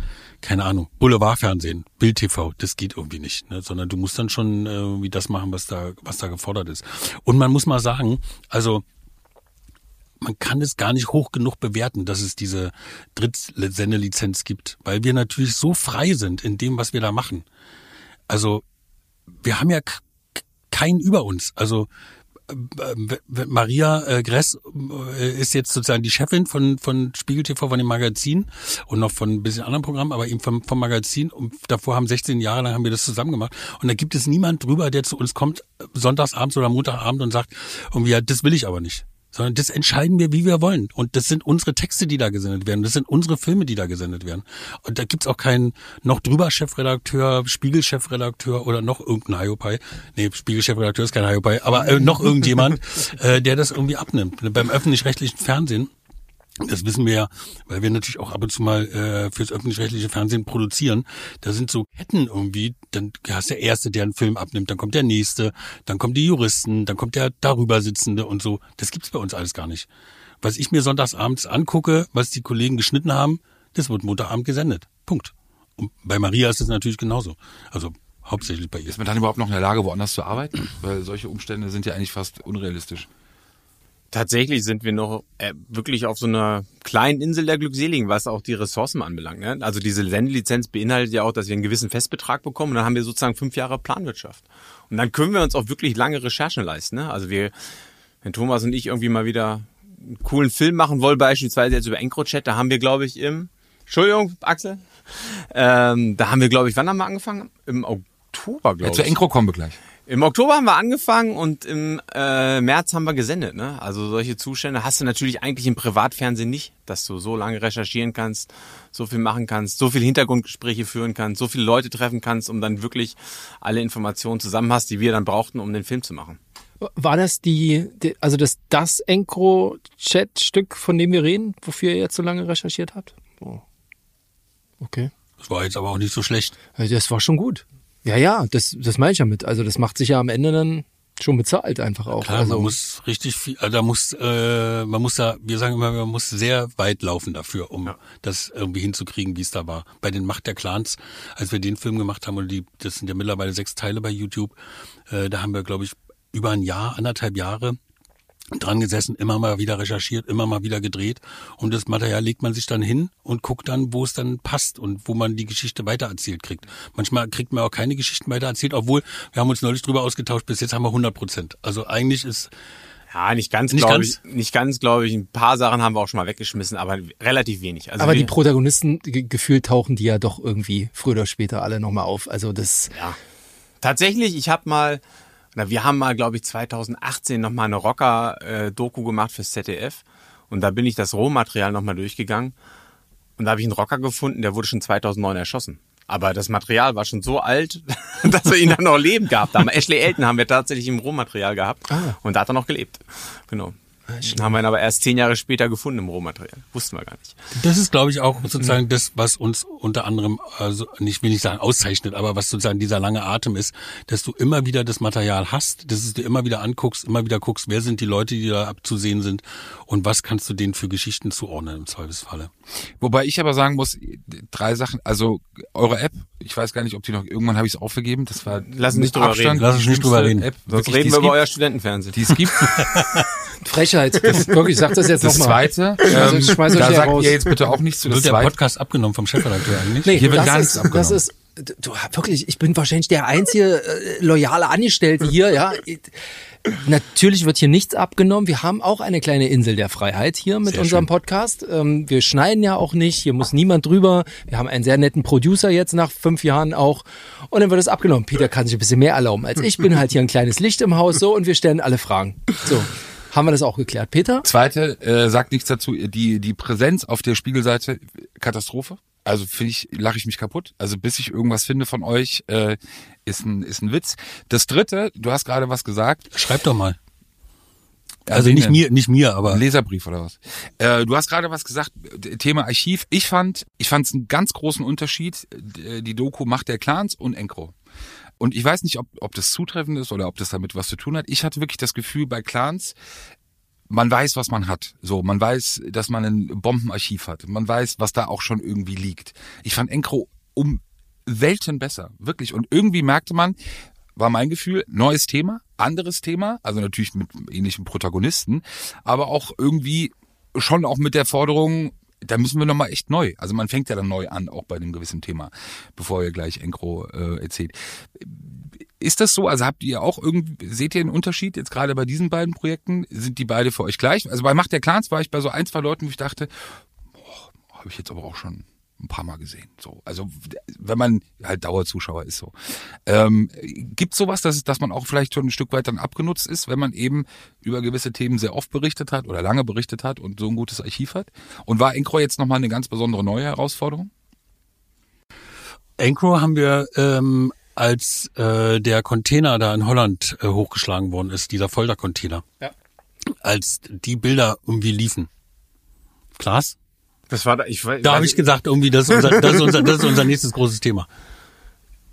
keine Ahnung, Boulevardfernsehen, Bild TV, das geht irgendwie nicht, ne? sondern du musst dann schon äh, irgendwie das machen, was da, was da gefordert ist. Und man muss mal sagen, also man kann es gar nicht hoch genug bewerten, dass es diese Drittsendelizenz gibt, weil wir natürlich so frei sind in dem, was wir da machen. Also wir haben ja keinen über uns. Also äh, äh, Maria äh, Gress ist jetzt sozusagen die Chefin von, von Spiegel TV, von dem Magazin und noch von ein bisschen anderen Programmen, aber eben vom, vom Magazin. Und davor haben 16 Jahre lang haben wir das zusammen gemacht. Und da gibt es niemand drüber, der zu uns kommt, sonntagsabends oder montagabend und sagt, irgendwie, das will ich aber nicht sondern das entscheiden wir, wie wir wollen. Und das sind unsere Texte, die da gesendet werden. Das sind unsere Filme, die da gesendet werden. Und da gibt's auch keinen noch drüber Chefredakteur, Spiegel-Chefredakteur oder noch irgendein Hiopai. Nee, Spiegel-Chefredakteur ist kein Hiopai, aber äh, noch irgendjemand, äh, der das irgendwie abnimmt. Beim öffentlich-rechtlichen Fernsehen das wissen wir ja, weil wir natürlich auch ab und zu mal äh, fürs öffentlich-rechtliche Fernsehen produzieren. Da sind so Ketten irgendwie, dann hast der Erste, der einen Film abnimmt, dann kommt der Nächste, dann kommen die Juristen, dann kommt der darüber Sitzende und so. Das gibt's bei uns alles gar nicht. Was ich mir sonntagsabends angucke, was die Kollegen geschnitten haben, das wird Montagabend gesendet. Punkt. Und bei Maria ist es natürlich genauso. Also hauptsächlich bei ihr.
Ist man dann überhaupt noch in der Lage, woanders zu arbeiten? Weil solche Umstände sind ja eigentlich fast unrealistisch.
Tatsächlich sind wir noch äh, wirklich auf so einer kleinen Insel der Glückseligen, was auch die Ressourcen anbelangt. Ne? Also diese Sendelizenz beinhaltet ja auch, dass wir einen gewissen Festbetrag bekommen und dann haben wir sozusagen fünf Jahre Planwirtschaft. Und dann können wir uns auch wirklich lange Recherchen leisten. Ne? Also wir, wenn Thomas und ich irgendwie mal wieder einen coolen Film machen wollen, beispielsweise jetzt über EncroChat, da haben wir, glaube ich, im Entschuldigung, Axel, ähm, da haben wir, glaube ich, wann haben wir angefangen? Im Oktober,
Ja,
glaube
zu
ich.
Encro kommen wir gleich.
Im Oktober haben wir angefangen und im äh, März haben wir gesendet. Ne? Also solche Zustände hast du natürlich eigentlich im Privatfernsehen nicht, dass du so lange recherchieren kannst, so viel machen kannst, so viel Hintergrundgespräche führen kannst, so viele Leute treffen kannst, um dann wirklich alle Informationen zusammen hast, die wir dann brauchten, um den Film zu machen.
War das die, die also das, das Encro-Chat-Stück, von dem wir reden, wofür ihr jetzt so lange recherchiert habt? Oh. Okay.
Das war jetzt aber auch nicht so schlecht.
Das war schon gut. Ja, ja, das, das meine ich ja mit. Also das macht sich ja am Ende dann schon bezahlt einfach auch.
Klar,
also,
man muss richtig viel, also da muss, äh, man muss da, wir sagen immer, man muss sehr weit laufen dafür, um das irgendwie hinzukriegen, wie es da war. Bei den Macht der Clans, als wir den Film gemacht haben, und die, das sind ja mittlerweile sechs Teile bei YouTube, äh, da haben wir, glaube ich, über ein Jahr, anderthalb Jahre dran gesessen, immer mal wieder recherchiert, immer mal wieder gedreht und das Material legt man sich dann hin und guckt dann, wo es dann passt und wo man die Geschichte weitererzählt kriegt. Manchmal kriegt man auch keine Geschichten weitererzählt, obwohl wir haben uns neulich drüber ausgetauscht, bis jetzt haben wir 100 Prozent. Also eigentlich ist
Ja, nicht ganz,
Nicht
glaube
ganz?
ich. Nicht ganz, glaube ich. Ein paar Sachen haben wir auch schon mal weggeschmissen, aber relativ wenig. Also
aber die Protagonisten, ge- gefühlt tauchen die ja doch irgendwie früher oder später alle nochmal auf. Also das,
Ja. Tatsächlich, ich habe mal, oder wir haben mal, glaube ich, 2018 nochmal eine Rocker-Doku gemacht fürs ZDF. Und da bin ich das Rohmaterial nochmal durchgegangen. Und da habe ich einen Rocker gefunden, der wurde schon 2009 erschossen. Aber das Material war schon so alt, dass wir ihn dann noch leben gehabt haben. Ashley Elton haben wir tatsächlich im Rohmaterial gehabt. Und da hat er noch gelebt. Genau. Den haben wir ihn aber erst zehn Jahre später gefunden im Rohmaterial. Wussten wir gar nicht.
Das ist, glaube ich, auch sozusagen das, was uns unter anderem, also nicht will ich sagen auszeichnet, aber was sozusagen dieser lange Atem ist, dass du immer wieder das Material hast, dass du dir immer wieder anguckst, immer wieder guckst, wer sind die Leute, die da abzusehen sind und was kannst du denen für Geschichten zuordnen im Zweifelsfalle.
Wobei ich aber sagen muss, drei Sachen, also eure App, ich weiß gar nicht, ob die noch, irgendwann habe ich es aufgegeben, das war
Lass uns nicht drüber
Abstand
reden.
Lass uns nicht drüber reden.
App,
Sonst
wirklich,
reden wir über
gibt.
euer Studentenfernsehen.
Die es gibt.
Frechheit. Wirklich, sag das jetzt
Das
nochmal.
zweite,
Also,
ähm,
ich schmeiß euch
da sagt
raus.
ihr jetzt bitte auch nichts zu. Das
Wird der
zweite,
Podcast abgenommen vom Chefredakteur eigentlich?
Nee,
Hier wird
das
gar
ist,
nichts abgenommen.
Das ist, du, du wirklich, ich bin wahrscheinlich der einzige äh, loyale Angestellte hier, ja. Natürlich wird hier nichts abgenommen. Wir haben auch eine kleine Insel der Freiheit hier mit
Sehr
unserem
schön.
Podcast. Ähm, wir schneiden ja auch nicht. Hier muss niemand drüber. Wir haben einen sehr netten Producer jetzt nach fünf Jahren auch. Und dann wird es abgenommen. Peter kann sich ein bisschen mehr erlauben als ich. Bin halt hier ein kleines Licht im Haus so und wir stellen alle Fragen. So. Haben wir das auch geklärt. Peter?
Zweite, äh, sagt nichts dazu, die, die Präsenz auf der Spiegelseite, Katastrophe. Also finde ich, lache ich mich kaputt. Also bis ich irgendwas finde von euch, äh, ist ein, ist ein Witz. Das dritte, du hast gerade was gesagt.
Schreib doch mal. Also nicht mir, nicht mir, aber
Leserbrief oder was? Äh, du hast gerade was gesagt, Thema Archiv. Ich fand, ich fand es einen ganz großen Unterschied, die Doku Macht der Clans und Encro. Und ich weiß nicht, ob, ob das zutreffend ist oder ob das damit was zu tun hat. Ich hatte wirklich das Gefühl bei Clans, man weiß, was man hat. So, man weiß, dass man ein Bombenarchiv hat. Man weiß, was da auch schon irgendwie liegt. Ich fand Encro um Welten besser, wirklich. Und irgendwie merkte man, war mein Gefühl, neues Thema, anderes Thema, also natürlich mit ähnlichen Protagonisten, aber auch irgendwie schon auch mit der Forderung, da müssen wir nochmal echt neu. Also man fängt ja dann neu an, auch bei einem gewissen Thema, bevor ihr gleich Encro äh, erzählt. Ist das so? Also habt ihr auch irgendwie, seht ihr einen Unterschied jetzt gerade bei diesen beiden Projekten? Sind die beide für euch gleich? Also bei Macht der Clans war ich bei so ein, zwei Leuten, wo ich dachte, habe ich jetzt aber auch schon ein paar Mal gesehen. So, also wenn man halt Dauerzuschauer ist so. Ähm, Gibt sowas, dass, dass man auch vielleicht schon ein Stück weit dann abgenutzt ist, wenn man eben über gewisse Themen sehr oft berichtet hat oder lange berichtet hat und so ein gutes Archiv hat? Und war Encro jetzt nochmal eine ganz besondere neue Herausforderung?
Ancro haben wir, ähm, als äh, der Container da in Holland äh, hochgeschlagen worden ist, dieser Foltercontainer.
Ja.
Als die Bilder irgendwie liefen. Klaas?
Das war da, ich weiß,
Da habe ich gesagt, irgendwie, das ist, unser, das, ist unser, das ist unser nächstes großes Thema.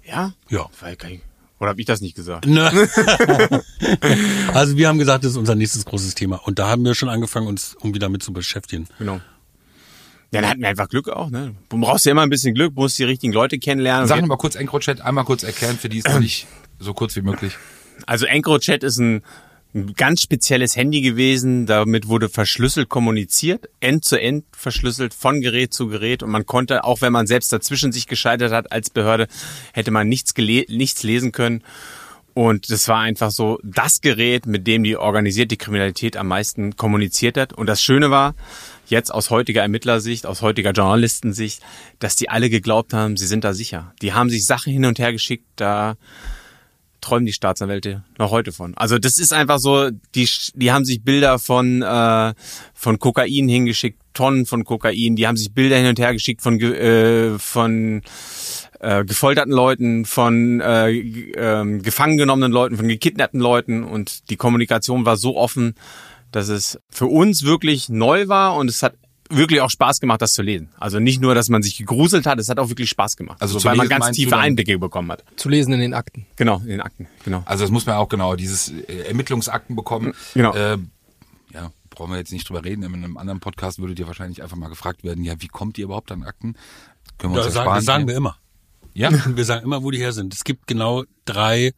Ja?
Ja.
Weil kein- Oder habe ich das nicht gesagt?
Ne? also wir haben gesagt, das ist unser nächstes großes Thema. Und da haben wir schon angefangen, uns irgendwie damit zu beschäftigen.
Genau. Ja, dann hatten wir einfach Glück auch, ne? Du brauchst ja immer ein bisschen Glück, musst die richtigen Leute kennenlernen.
Sag mal kurz Encro-Chat, einmal kurz erklären, für die es noch nicht so kurz wie möglich.
Also EncroChat ist ein, ein ganz spezielles Handy gewesen. Damit wurde verschlüsselt kommuniziert, end zu end verschlüsselt, von Gerät zu Gerät. Und man konnte, auch wenn man selbst dazwischen sich gescheitert hat als Behörde, hätte man nichts, nichts lesen können. Und das war einfach so das Gerät, mit dem die organisierte Kriminalität am meisten kommuniziert hat. Und das Schöne war, jetzt aus heutiger Ermittlersicht, aus heutiger Journalistensicht, dass die alle geglaubt haben, sie sind da sicher. Die haben sich Sachen hin und her geschickt, da träumen die Staatsanwälte noch heute von. Also das ist einfach so, die, die haben sich Bilder von, äh, von Kokain hingeschickt, Tonnen von Kokain, die haben sich Bilder hin und her geschickt von, äh, von äh, gefolterten Leuten, von äh, ähm, gefangen genommenen Leuten, von gekidnappten Leuten und die Kommunikation war so offen, dass es für uns wirklich neu war und es hat wirklich auch Spaß gemacht, das zu lesen. Also nicht nur, dass man sich gegruselt hat, es hat auch wirklich Spaß gemacht.
Also
Also weil man ganz tiefe Einblicke bekommen hat.
Zu lesen in den Akten.
Genau, in den Akten, genau.
Also das muss man auch genau, dieses äh, Ermittlungsakten bekommen.
Genau.
Äh, ja, brauchen wir jetzt nicht drüber reden. In einem anderen Podcast würdet ihr wahrscheinlich einfach mal gefragt werden, ja, wie kommt ihr überhaupt an Akten? Können wir uns
Das
ja
sagen,
sparen.
das sagen wir immer.
Ja?
Wir sagen immer, wo die her sind. Es gibt genau drei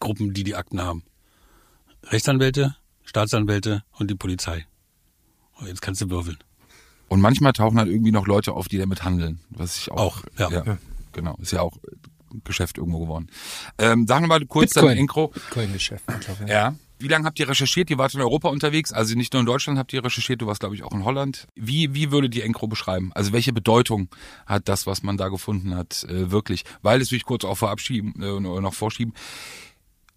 Gruppen, die die Akten haben. Rechtsanwälte, Staatsanwälte und die Polizei. Oh, jetzt kannst du würfeln.
Und manchmal tauchen halt irgendwie noch Leute auf, die damit handeln. Was ich auch,
Auch, ja.
Genau, ist ja auch ein Geschäft irgendwo geworden. Ähm, sagen wir mal kurz
Bitcoin.
dann Encro.
Bitcoin-Geschäft. mittlerweile.
Ja. Wie lange habt ihr recherchiert? Ihr wart in Europa unterwegs, also nicht nur in Deutschland habt ihr recherchiert, du warst glaube ich auch in Holland. Wie, wie würdet ihr Encro beschreiben? Also welche Bedeutung hat das, was man da gefunden hat, äh, wirklich? Weil es will ich kurz auch verabschieden, äh, noch vorschieben.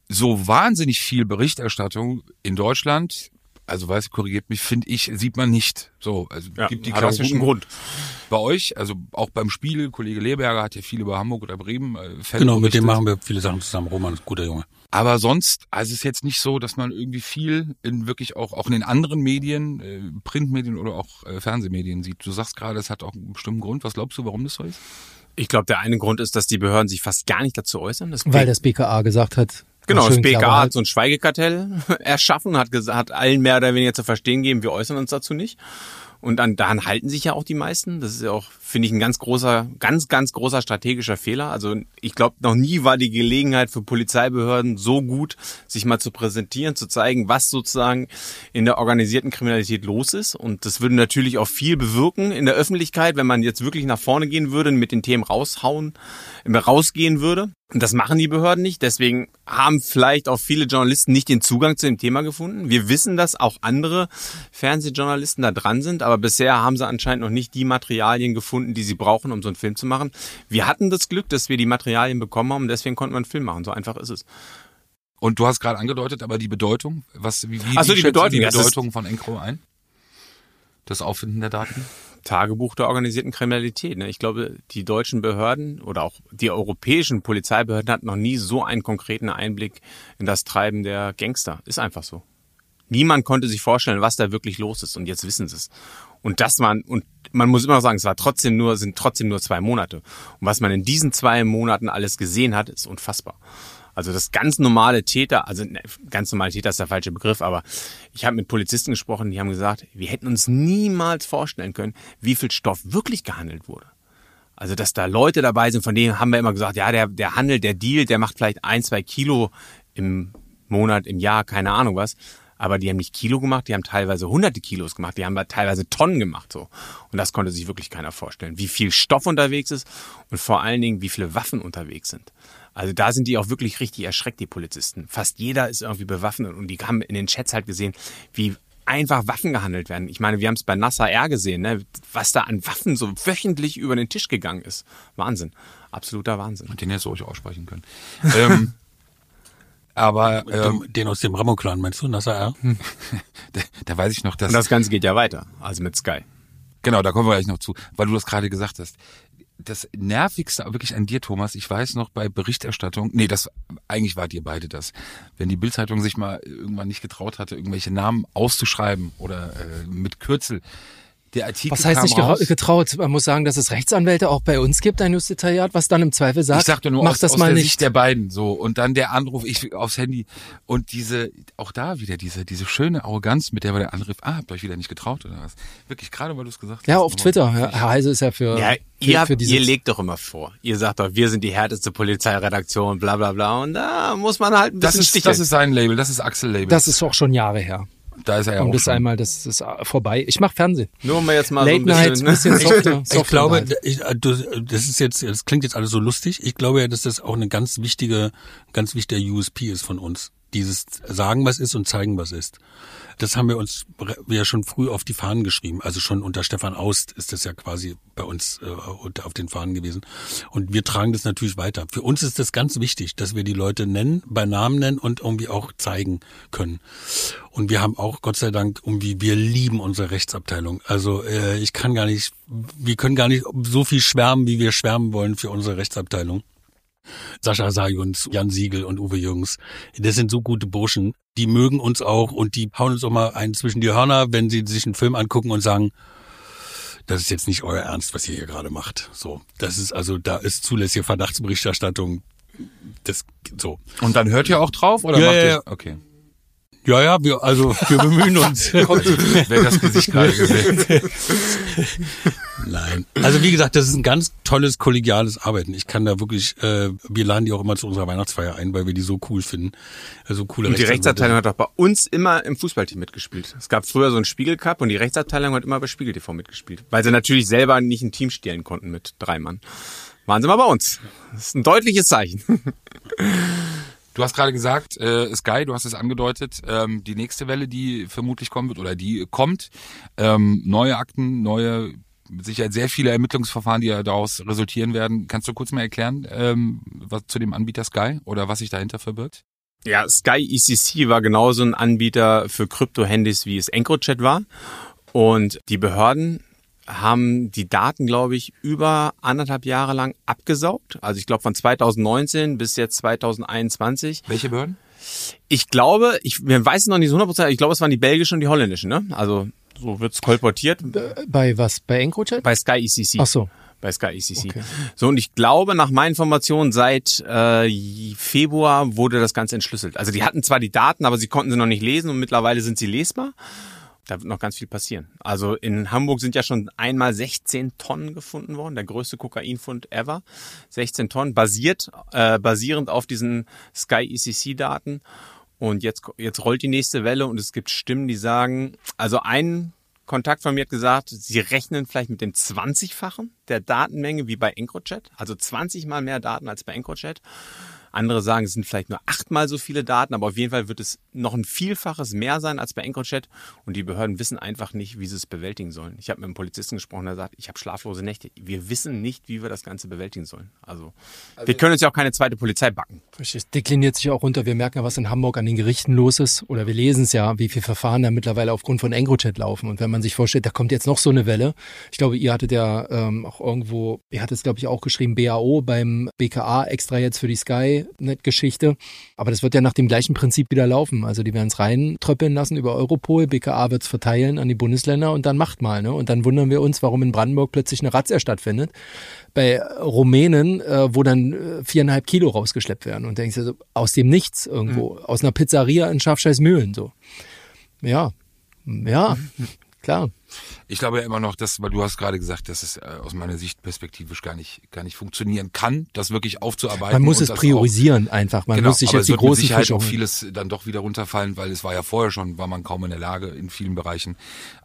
So wahnsinnig viel Berichterstattung in Deutschland, also weiß korrigiert mich, finde ich, sieht man nicht. So, also gibt die klassischen
Grund.
bei euch, also auch beim Spiel, Kollege Leberger hat ja viel über Hamburg oder Bremen äh,
Genau, mit dem machen wir viele Sachen zusammen. Roman ist ein guter Junge.
Aber sonst, also es ist jetzt nicht so, dass man irgendwie viel in wirklich auch, auch in den anderen Medien, äh, Printmedien oder auch äh, Fernsehmedien sieht. Du sagst gerade, es hat auch einen bestimmten Grund. Was glaubst du, warum das so ist?
Ich glaube, der eine Grund ist, dass die Behörden sich fast gar nicht dazu äußern. Das
Weil das BKA gesagt hat.
Genau, das
Klappe
hat so ein Schweigekartell erschaffen, hat, hat allen mehr oder weniger zu verstehen gegeben, wir äußern uns dazu nicht. Und dann daran halten sich ja auch die meisten. Das ist ja auch finde ich ein ganz großer, ganz, ganz großer strategischer Fehler. Also ich glaube, noch nie war die Gelegenheit für Polizeibehörden so gut, sich mal zu präsentieren, zu zeigen, was sozusagen in der organisierten Kriminalität los ist. Und das würde natürlich auch viel bewirken in der Öffentlichkeit, wenn man jetzt wirklich nach vorne gehen würde, und mit den Themen raushauen, rausgehen würde. Und das machen die Behörden nicht. Deswegen haben vielleicht auch viele Journalisten nicht den Zugang zu dem Thema gefunden. Wir wissen, dass auch andere Fernsehjournalisten da dran sind, aber bisher haben sie anscheinend noch nicht die Materialien gefunden, die sie brauchen, um so einen Film zu machen. Wir hatten das Glück, dass wir die Materialien bekommen haben deswegen konnten wir einen Film machen. So einfach ist es.
Und du hast gerade angedeutet, aber die Bedeutung, was, wie, wie,
so, die Bedeutung,
die Bedeutung von Encro ein? Das Auffinden der Daten?
Tagebuch der organisierten Kriminalität. Ne? Ich glaube, die deutschen Behörden oder auch die europäischen Polizeibehörden hatten noch nie so einen konkreten Einblick in das Treiben der Gangster. Ist einfach so. Niemand konnte sich vorstellen, was da wirklich los ist und jetzt wissen sie es. Und das waren, und man muss immer sagen, es war trotzdem nur, sind trotzdem nur zwei Monate. Und was man in diesen zwei Monaten alles gesehen hat, ist unfassbar. Also das ganz normale Täter, also ne, ganz normale Täter ist der falsche Begriff, aber ich habe mit Polizisten gesprochen, die haben gesagt, wir hätten uns niemals vorstellen können, wie viel Stoff wirklich gehandelt wurde. Also dass da Leute dabei sind, von denen haben wir immer gesagt, ja, der, der Handel, der Deal, der macht vielleicht ein, zwei Kilo im Monat, im Jahr, keine Ahnung was. Aber die haben nicht Kilo gemacht, die haben teilweise hunderte Kilos gemacht, die haben teilweise Tonnen gemacht so. Und das konnte sich wirklich keiner vorstellen, wie viel Stoff unterwegs ist und vor allen Dingen, wie viele Waffen unterwegs sind. Also da sind die auch wirklich richtig erschreckt, die Polizisten. Fast jeder ist irgendwie bewaffnet und die haben in den Chats halt gesehen, wie einfach Waffen gehandelt werden. Ich meine, wir haben es bei Nasser R gesehen, ne? was da an Waffen so wöchentlich über den Tisch gegangen ist. Wahnsinn. Absoluter Wahnsinn.
Den hättest du euch aussprechen können. ähm, aber ähm,
Den, aus dem Ramo-Clan, meinst du, Nasser R?
da, da weiß ich noch, dass
Und das Ganze geht ja weiter, also mit Sky.
Genau, da kommen wir gleich noch zu, weil du das gerade gesagt hast. Das nervigste wirklich an dir, Thomas, ich weiß noch bei Berichterstattung, nee, das eigentlich wart ihr beide das. Wenn die Bildzeitung sich mal irgendwann nicht getraut hatte, irgendwelche Namen auszuschreiben oder äh, mit Kürzel. Der Artikel
Was heißt
kam
nicht
raus,
getraut? Man muss sagen, dass es Rechtsanwälte auch bei uns gibt, ein Justizariat, was dann im Zweifel sagt,
ich sagte nur
mach
aus,
das
aus
mal
der
nicht.
Sicht der beiden so und dann der Anruf ich aufs Handy und diese auch da wieder diese diese schöne Arroganz mit der wir der Anruf ah habt ihr euch wieder nicht getraut oder was wirklich gerade weil du es gesagt
ja,
hast
auf Twitter. Ja, Herr Heise ist ja für,
Ja,
für,
ihr, habt,
für
ihr legt doch immer vor. Ihr sagt doch, wir sind die härteste Polizeiredaktion, bla bla bla. Und da muss man halt ein
das
bisschen
ist
sticheln.
das ist sein Label das ist Axel Label
Das ist auch schon Jahre her.
Da ist er ja
Und
auch
das
schon.
einmal, das ist vorbei. Ich mache Fernsehen.
Nur um jetzt mal
Late
so ein bisschen,
Night, bisschen softer,
Ich
softer
glaube, ich, äh, du- das ist jetzt, das klingt jetzt alles so lustig. Ich glaube ja, dass das auch eine ganz wichtige, ganz wichtiger USP ist von uns. Dieses sagen, was ist und zeigen, was ist. Das haben wir uns ja schon früh auf die Fahnen geschrieben. Also schon unter Stefan Aust ist das ja quasi bei uns äh, auf den Fahnen gewesen. Und wir tragen das natürlich weiter. Für uns ist das ganz wichtig, dass wir die Leute nennen, bei Namen nennen und irgendwie auch zeigen können. Und wir haben auch, Gott sei Dank, irgendwie, wir lieben unsere Rechtsabteilung. Also äh, ich kann gar nicht, wir können gar nicht so viel schwärmen, wie wir schwärmen wollen für unsere Rechtsabteilung. Sascha Sayuns, Jan Siegel und Uwe Jürgens. Das sind so gute Burschen. Die mögen uns auch und die hauen uns auch mal einen zwischen die Hörner, wenn sie sich einen Film angucken und sagen, das ist jetzt nicht euer Ernst, was ihr hier gerade macht. So, das ist also, da ist zulässige Verdachtsberichterstattung. Das so.
Und dann hört ihr auch drauf oder
Ja,
macht
ja,
ihr?
ja.
Okay.
Ja, ja, wir, also wir bemühen uns.
Wer das Gesicht gerade gesehen.
Nein. Also wie gesagt, das ist ein ganz tolles kollegiales Arbeiten. Ich kann da wirklich, äh, wir laden die auch immer zu unserer Weihnachtsfeier ein, weil wir die so cool finden. Also coole
Und die. Rechtsabteilung hat doch bei uns immer im Fußballteam mitgespielt. Es gab früher so einen Spiegelcup und die Rechtsabteilung hat immer bei Spiegel TV mitgespielt. Weil sie natürlich selber nicht ein Team stehlen konnten mit drei Mann. Waren sie mal bei uns. Das ist ein deutliches Zeichen.
Du hast gerade gesagt, äh, Sky, du hast es angedeutet, ähm, die nächste Welle, die vermutlich kommen wird oder die kommt, ähm, neue Akten, neue, mit Sicherheit sehr viele Ermittlungsverfahren, die ja daraus resultieren werden. Kannst du kurz mal erklären, ähm, was zu dem Anbieter Sky oder was sich dahinter verbirgt?
Ja, Sky ECC war genauso ein Anbieter für Krypto-Handys, wie es EncroChat war. Und die Behörden haben die Daten, glaube ich, über anderthalb Jahre lang abgesaugt. Also ich glaube von 2019 bis jetzt 2021.
Welche Behörden?
Ich glaube, ich wir weiß es noch nicht so 100%, ich glaube, es waren die belgischen und die holländischen, ne? Also so wird's kolportiert
Bei was? Bei EncroChat?
bei Sky ECC.
Ach so.
Bei Sky ECC.
Okay.
So, und ich glaube, nach meinen Informationen, seit äh, Februar wurde das Ganze entschlüsselt. Also die hatten zwar die Daten, aber sie konnten sie noch nicht lesen und mittlerweile sind sie lesbar. Da wird noch ganz viel passieren. Also in Hamburg sind ja schon einmal 16 Tonnen gefunden worden, der größte Kokainfund ever. 16 Tonnen, basiert, äh, basierend auf diesen Sky ECC-Daten. Und jetzt, jetzt rollt die nächste Welle und es gibt Stimmen, die sagen, also ein Kontakt von mir hat gesagt, sie rechnen vielleicht mit dem 20-fachen der Datenmenge wie bei EncroChat, also 20 mal mehr Daten als bei EncroChat. Andere sagen, es sind vielleicht nur achtmal so viele Daten, aber auf jeden Fall wird es noch ein Vielfaches mehr sein als bei EncroChat und die Behörden wissen einfach nicht, wie sie es bewältigen sollen. Ich habe mit einem Polizisten gesprochen, der sagt, ich habe schlaflose Nächte. Wir wissen nicht, wie wir das Ganze bewältigen sollen. Also, wir können uns ja auch keine zweite Polizei backen.
Es dekliniert sich auch runter. Wir merken ja, was in Hamburg an den Gerichten los ist. Oder wir lesen es ja, wie viele Verfahren da mittlerweile aufgrund von EncroChat laufen. Und wenn man sich vorstellt, da kommt jetzt noch so eine Welle. Ich glaube, ihr hattet ja ähm, auch irgendwo, ihr hattet es, glaube ich, auch geschrieben, BAO beim BKA extra jetzt für die Skynet-Geschichte. Aber das wird ja nach dem gleichen Prinzip wieder laufen. Also die werden es reintröppeln lassen über Europol, BKA wird es verteilen an die Bundesländer und dann macht mal. Ne? Und dann wundern wir uns, warum in Brandenburg plötzlich eine Razzia stattfindet. Bei Rumänen, äh, wo dann äh, viereinhalb Kilo rausgeschleppt werden. Und denkst du so, aus dem Nichts irgendwo, aus einer Pizzeria in Schafscheißmühlen so. Ja, ja, klar.
Ich glaube ja immer noch, dass, weil du hast gerade gesagt, dass es äh, aus meiner Sicht perspektivisch gar nicht, gar nicht funktionieren kann, das wirklich aufzuarbeiten.
Man muss
und
es priorisieren einfach. Man
genau,
muss sich
aber
jetzt
es
die großen
Sicherheit auch vieles dann doch wieder runterfallen, weil es war ja vorher schon, war man kaum in der Lage, in vielen Bereichen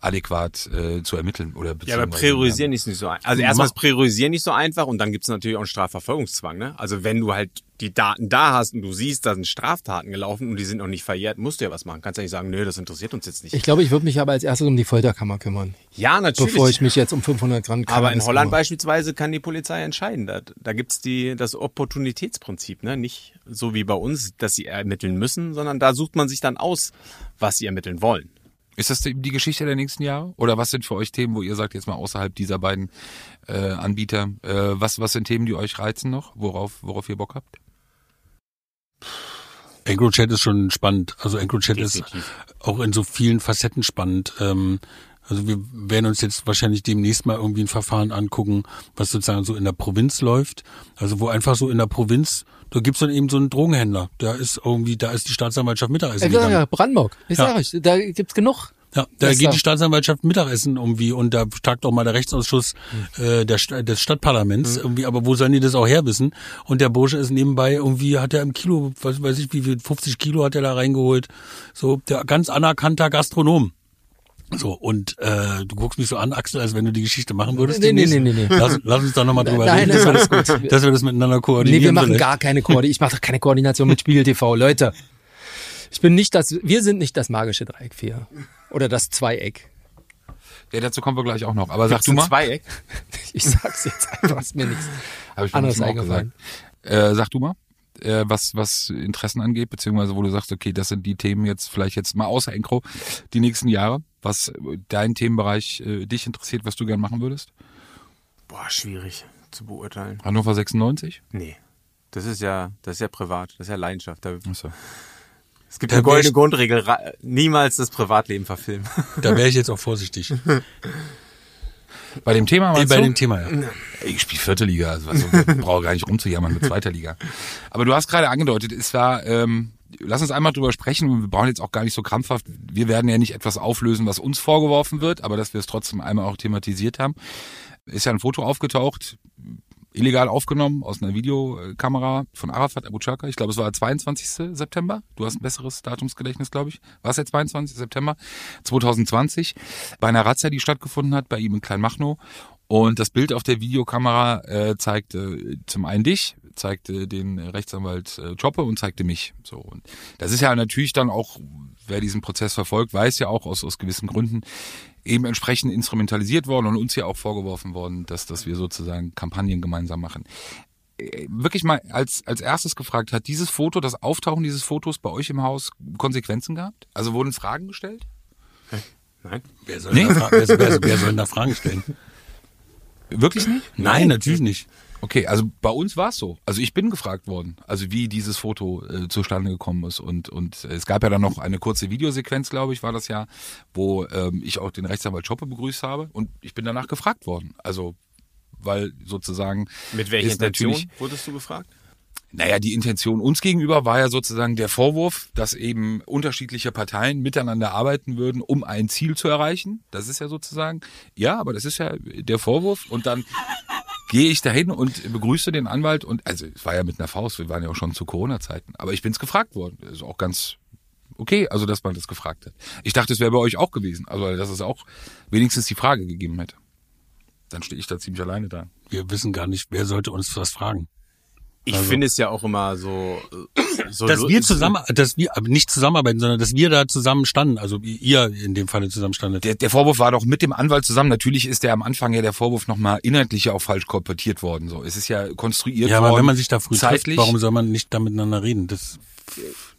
adäquat äh, zu ermitteln oder
Ja, aber priorisieren ist nicht so einfach. Also erstmal ist priorisieren nicht so einfach und dann gibt's natürlich auch einen Strafverfolgungszwang. Ne? Also wenn du halt die Daten da hast und du siehst, da sind Straftaten gelaufen und die sind noch nicht verjährt, musst du ja was machen. Kannst ja nicht sagen, nö, das interessiert uns jetzt nicht.
Ich glaube, ich würde mich aber als erstes um die Folterkammer kümmern,
ja, natürlich.
bevor ich mich jetzt um 500 Gramm
aber in Holland
kümmere.
beispielsweise kann die Polizei entscheiden. Da, da gibt's die, das Opportunitätsprinzip. Ne? Nicht so wie bei uns, dass sie ermitteln müssen, sondern da sucht man sich dann aus, was sie ermitteln wollen.
Ist das die die Geschichte der nächsten Jahre? Oder was sind für euch Themen, wo ihr sagt, jetzt mal außerhalb dieser beiden äh, Anbieter, äh, was, was sind Themen, die euch reizen noch, worauf, worauf ihr Bock habt?
EncroChat ist schon spannend. Also EncroChat ist auch in so vielen Facetten spannend. Ähm, also wir werden uns jetzt wahrscheinlich demnächst mal irgendwie ein Verfahren angucken, was sozusagen so in der Provinz läuft. Also wo einfach so in der Provinz, da gibt's dann eben so einen Drogenhändler. Da ist irgendwie, da ist die Staatsanwaltschaft Mittagessen gegangen.
ja, Brandenburg. Ich
Ja.
sag euch, da gibt's genug.
Ja, da geht die Staatsanwaltschaft Mittagessen irgendwie und da tagt auch mal der Rechtsausschuss äh, der, des Stadtparlaments irgendwie, aber wo sollen die das auch herwissen? Und der Bursche ist nebenbei irgendwie, hat er im Kilo, was weiß ich, wie viel, 50 Kilo hat er da reingeholt. So, der ganz anerkannter Gastronom. So, und äh, du guckst mich so an, Axel, als wenn du die Geschichte machen würdest.
Nee, nee, nee, nee, nee.
Lass, lass uns da nochmal drüber
Nein,
reden,
ist
dass, wir
alles
das,
gut.
dass wir das miteinander koordinieren.
Nee, wir machen
vielleicht.
gar keine Koordination. Ich mache doch keine Koordination mit Spiegel TV, Leute. Ich bin nicht das, wir sind nicht das magische Dreieck 4. Oder das Zweieck.
Ja, dazu kommen wir gleich auch noch. Aber sag du mal.
Zweieck?
Ich sag's jetzt einfach, ist mir nichts
ich
anderes eingefallen.
Äh, sag du mal, äh, was, was Interessen angeht, beziehungsweise wo du sagst, okay, das sind die Themen jetzt vielleicht jetzt mal außer Encro die nächsten Jahre, was äh, dein Themenbereich äh, dich interessiert, was du gern machen würdest?
Boah, schwierig zu beurteilen.
Hannover 96?
Nee. Das ist ja, das ist ja privat, das ist ja Leidenschaft. Da,
Achso.
es gibt
Da
eine goldene Grundregel, niemals das Privatleben verfilmen.
Da wäre ich jetzt auch vorsichtig.
Bei dem Thema meinst
bei
du?
dem Thema, ja.
Ich spiele vierte Liga, also was, brauche gar nicht rumzujammern mit zweiter Liga. Aber du hast gerade angedeutet, es war, ähm, lass uns einmal drüber sprechen und wir brauchen jetzt auch gar nicht so krampfhaft, wir werden ja nicht etwas auflösen, was uns vorgeworfen wird, aber dass wir es trotzdem einmal auch thematisiert haben. Ist ja ein Foto aufgetaucht, illegal aufgenommen aus einer Videokamera von Arafat Abu Chaka. Ich glaube, es war der 22. September. Du hast ein besseres Datumsgedächtnis, glaube ich. War es der 22. September 2020 bei einer Razzia, die stattgefunden hat, bei ihm in Kleinmachnow. Und das Bild auf der Videokamera äh, zeigte zum einen dich, zeigte den Rechtsanwalt äh, Choppe und zeigte mich. So und das ist ja natürlich dann auch, wer diesen Prozess verfolgt, weiß ja auch aus aus gewissen Gründen eben entsprechend instrumentalisiert worden und uns ja auch vorgeworfen worden, dass dass wir sozusagen Kampagnen gemeinsam machen. Äh, Wirklich mal als als erstes gefragt, hat dieses Foto, das Auftauchen dieses Fotos bei euch im Haus Konsequenzen gehabt? Also wurden Fragen gestellt?
Nein.
Wer soll, da, fra- wer, wer, wer soll da Fragen stellen?
Wirklich nicht?
Nein, natürlich nicht.
Okay, also bei uns war es so. Also ich bin gefragt worden, also wie dieses Foto äh, zustande gekommen ist. Und, und es gab ja dann noch eine kurze Videosequenz, glaube ich, war das ja, wo ähm, ich auch den Rechtsanwalt Schoppe begrüßt habe. Und ich bin danach gefragt worden. Also, weil sozusagen
Mit welcher Intention
natürlich
wurdest du gefragt?
Naja, die Intention uns gegenüber war ja sozusagen der Vorwurf, dass eben unterschiedliche Parteien miteinander arbeiten würden, um ein Ziel zu erreichen. Das ist ja sozusagen, ja, aber das ist ja der Vorwurf. Und dann gehe ich dahin und begrüße den Anwalt und, also es war ja mit einer Faust, wir waren ja auch schon zu Corona-Zeiten, aber ich bin's gefragt worden. Ist auch ganz okay, also dass man das gefragt hat. Ich dachte, es wäre bei euch auch gewesen, also dass es auch wenigstens die Frage gegeben hätte. Dann stehe ich da ziemlich alleine da.
Wir wissen gar nicht, wer sollte uns was fragen.
Ich
Also-
finde es ja auch immer so, äh, so
Dass wir zusammen, dass wir nicht zusammenarbeiten, sondern dass wir da zusammen standen, also ihr in dem Falle zusammen standet.
Der, der Vorwurf war doch mit dem Anwalt zusammen. Natürlich ist der am Anfang ja der Vorwurf nochmal inhaltlich ja auch falsch kolportiert worden. So, es ist ja konstruiert
Ja,
worden.
aber wenn man sich da früh
zeitlich,
trifft, warum soll man nicht da miteinander reden? Das,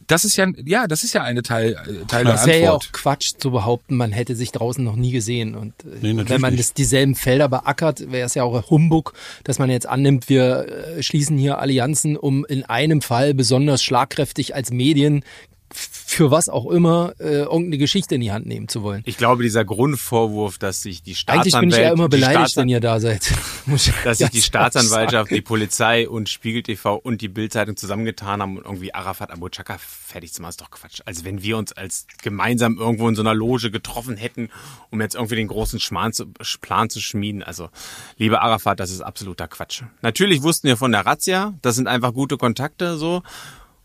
das ist ja, ja, das ist ja eine Teil, äh, Teil der
Das wäre ja auch
Antwort.
Quatsch zu behaupten, man hätte sich draußen noch nie gesehen. Und äh,
Nee,
wenn man das, dieselben Felder beackert, wäre es ja auch Humbug, dass man jetzt annimmt, wir äh, schließen hier Allianzen, um in einem Fall besonders schlagkräftig als Medien für was auch immer äh, irgendeine Geschichte in die Hand nehmen zu wollen.
Ich glaube, dieser Grundvorwurf, dass sich die
Eigentlich
Staatsanwältin,
bin ich ja immer beleidigt, wenn ihr da seid. Muss
dass sich die Staatsanwaltschaft, die Polizei und Spiegel TV und die Bildzeitung zusammengetan haben, um irgendwie Arafat Abu Chaka fertig zu machen, ist doch Quatsch. Also wenn wir uns als gemeinsam irgendwo in so einer Loge getroffen hätten, um jetzt irgendwie den großen Schmarrn zu, Plan zu schmieden. Also, liebe Arafat, das ist absoluter Quatsch. Natürlich wussten wir von der Razzia, das sind einfach gute Kontakte so.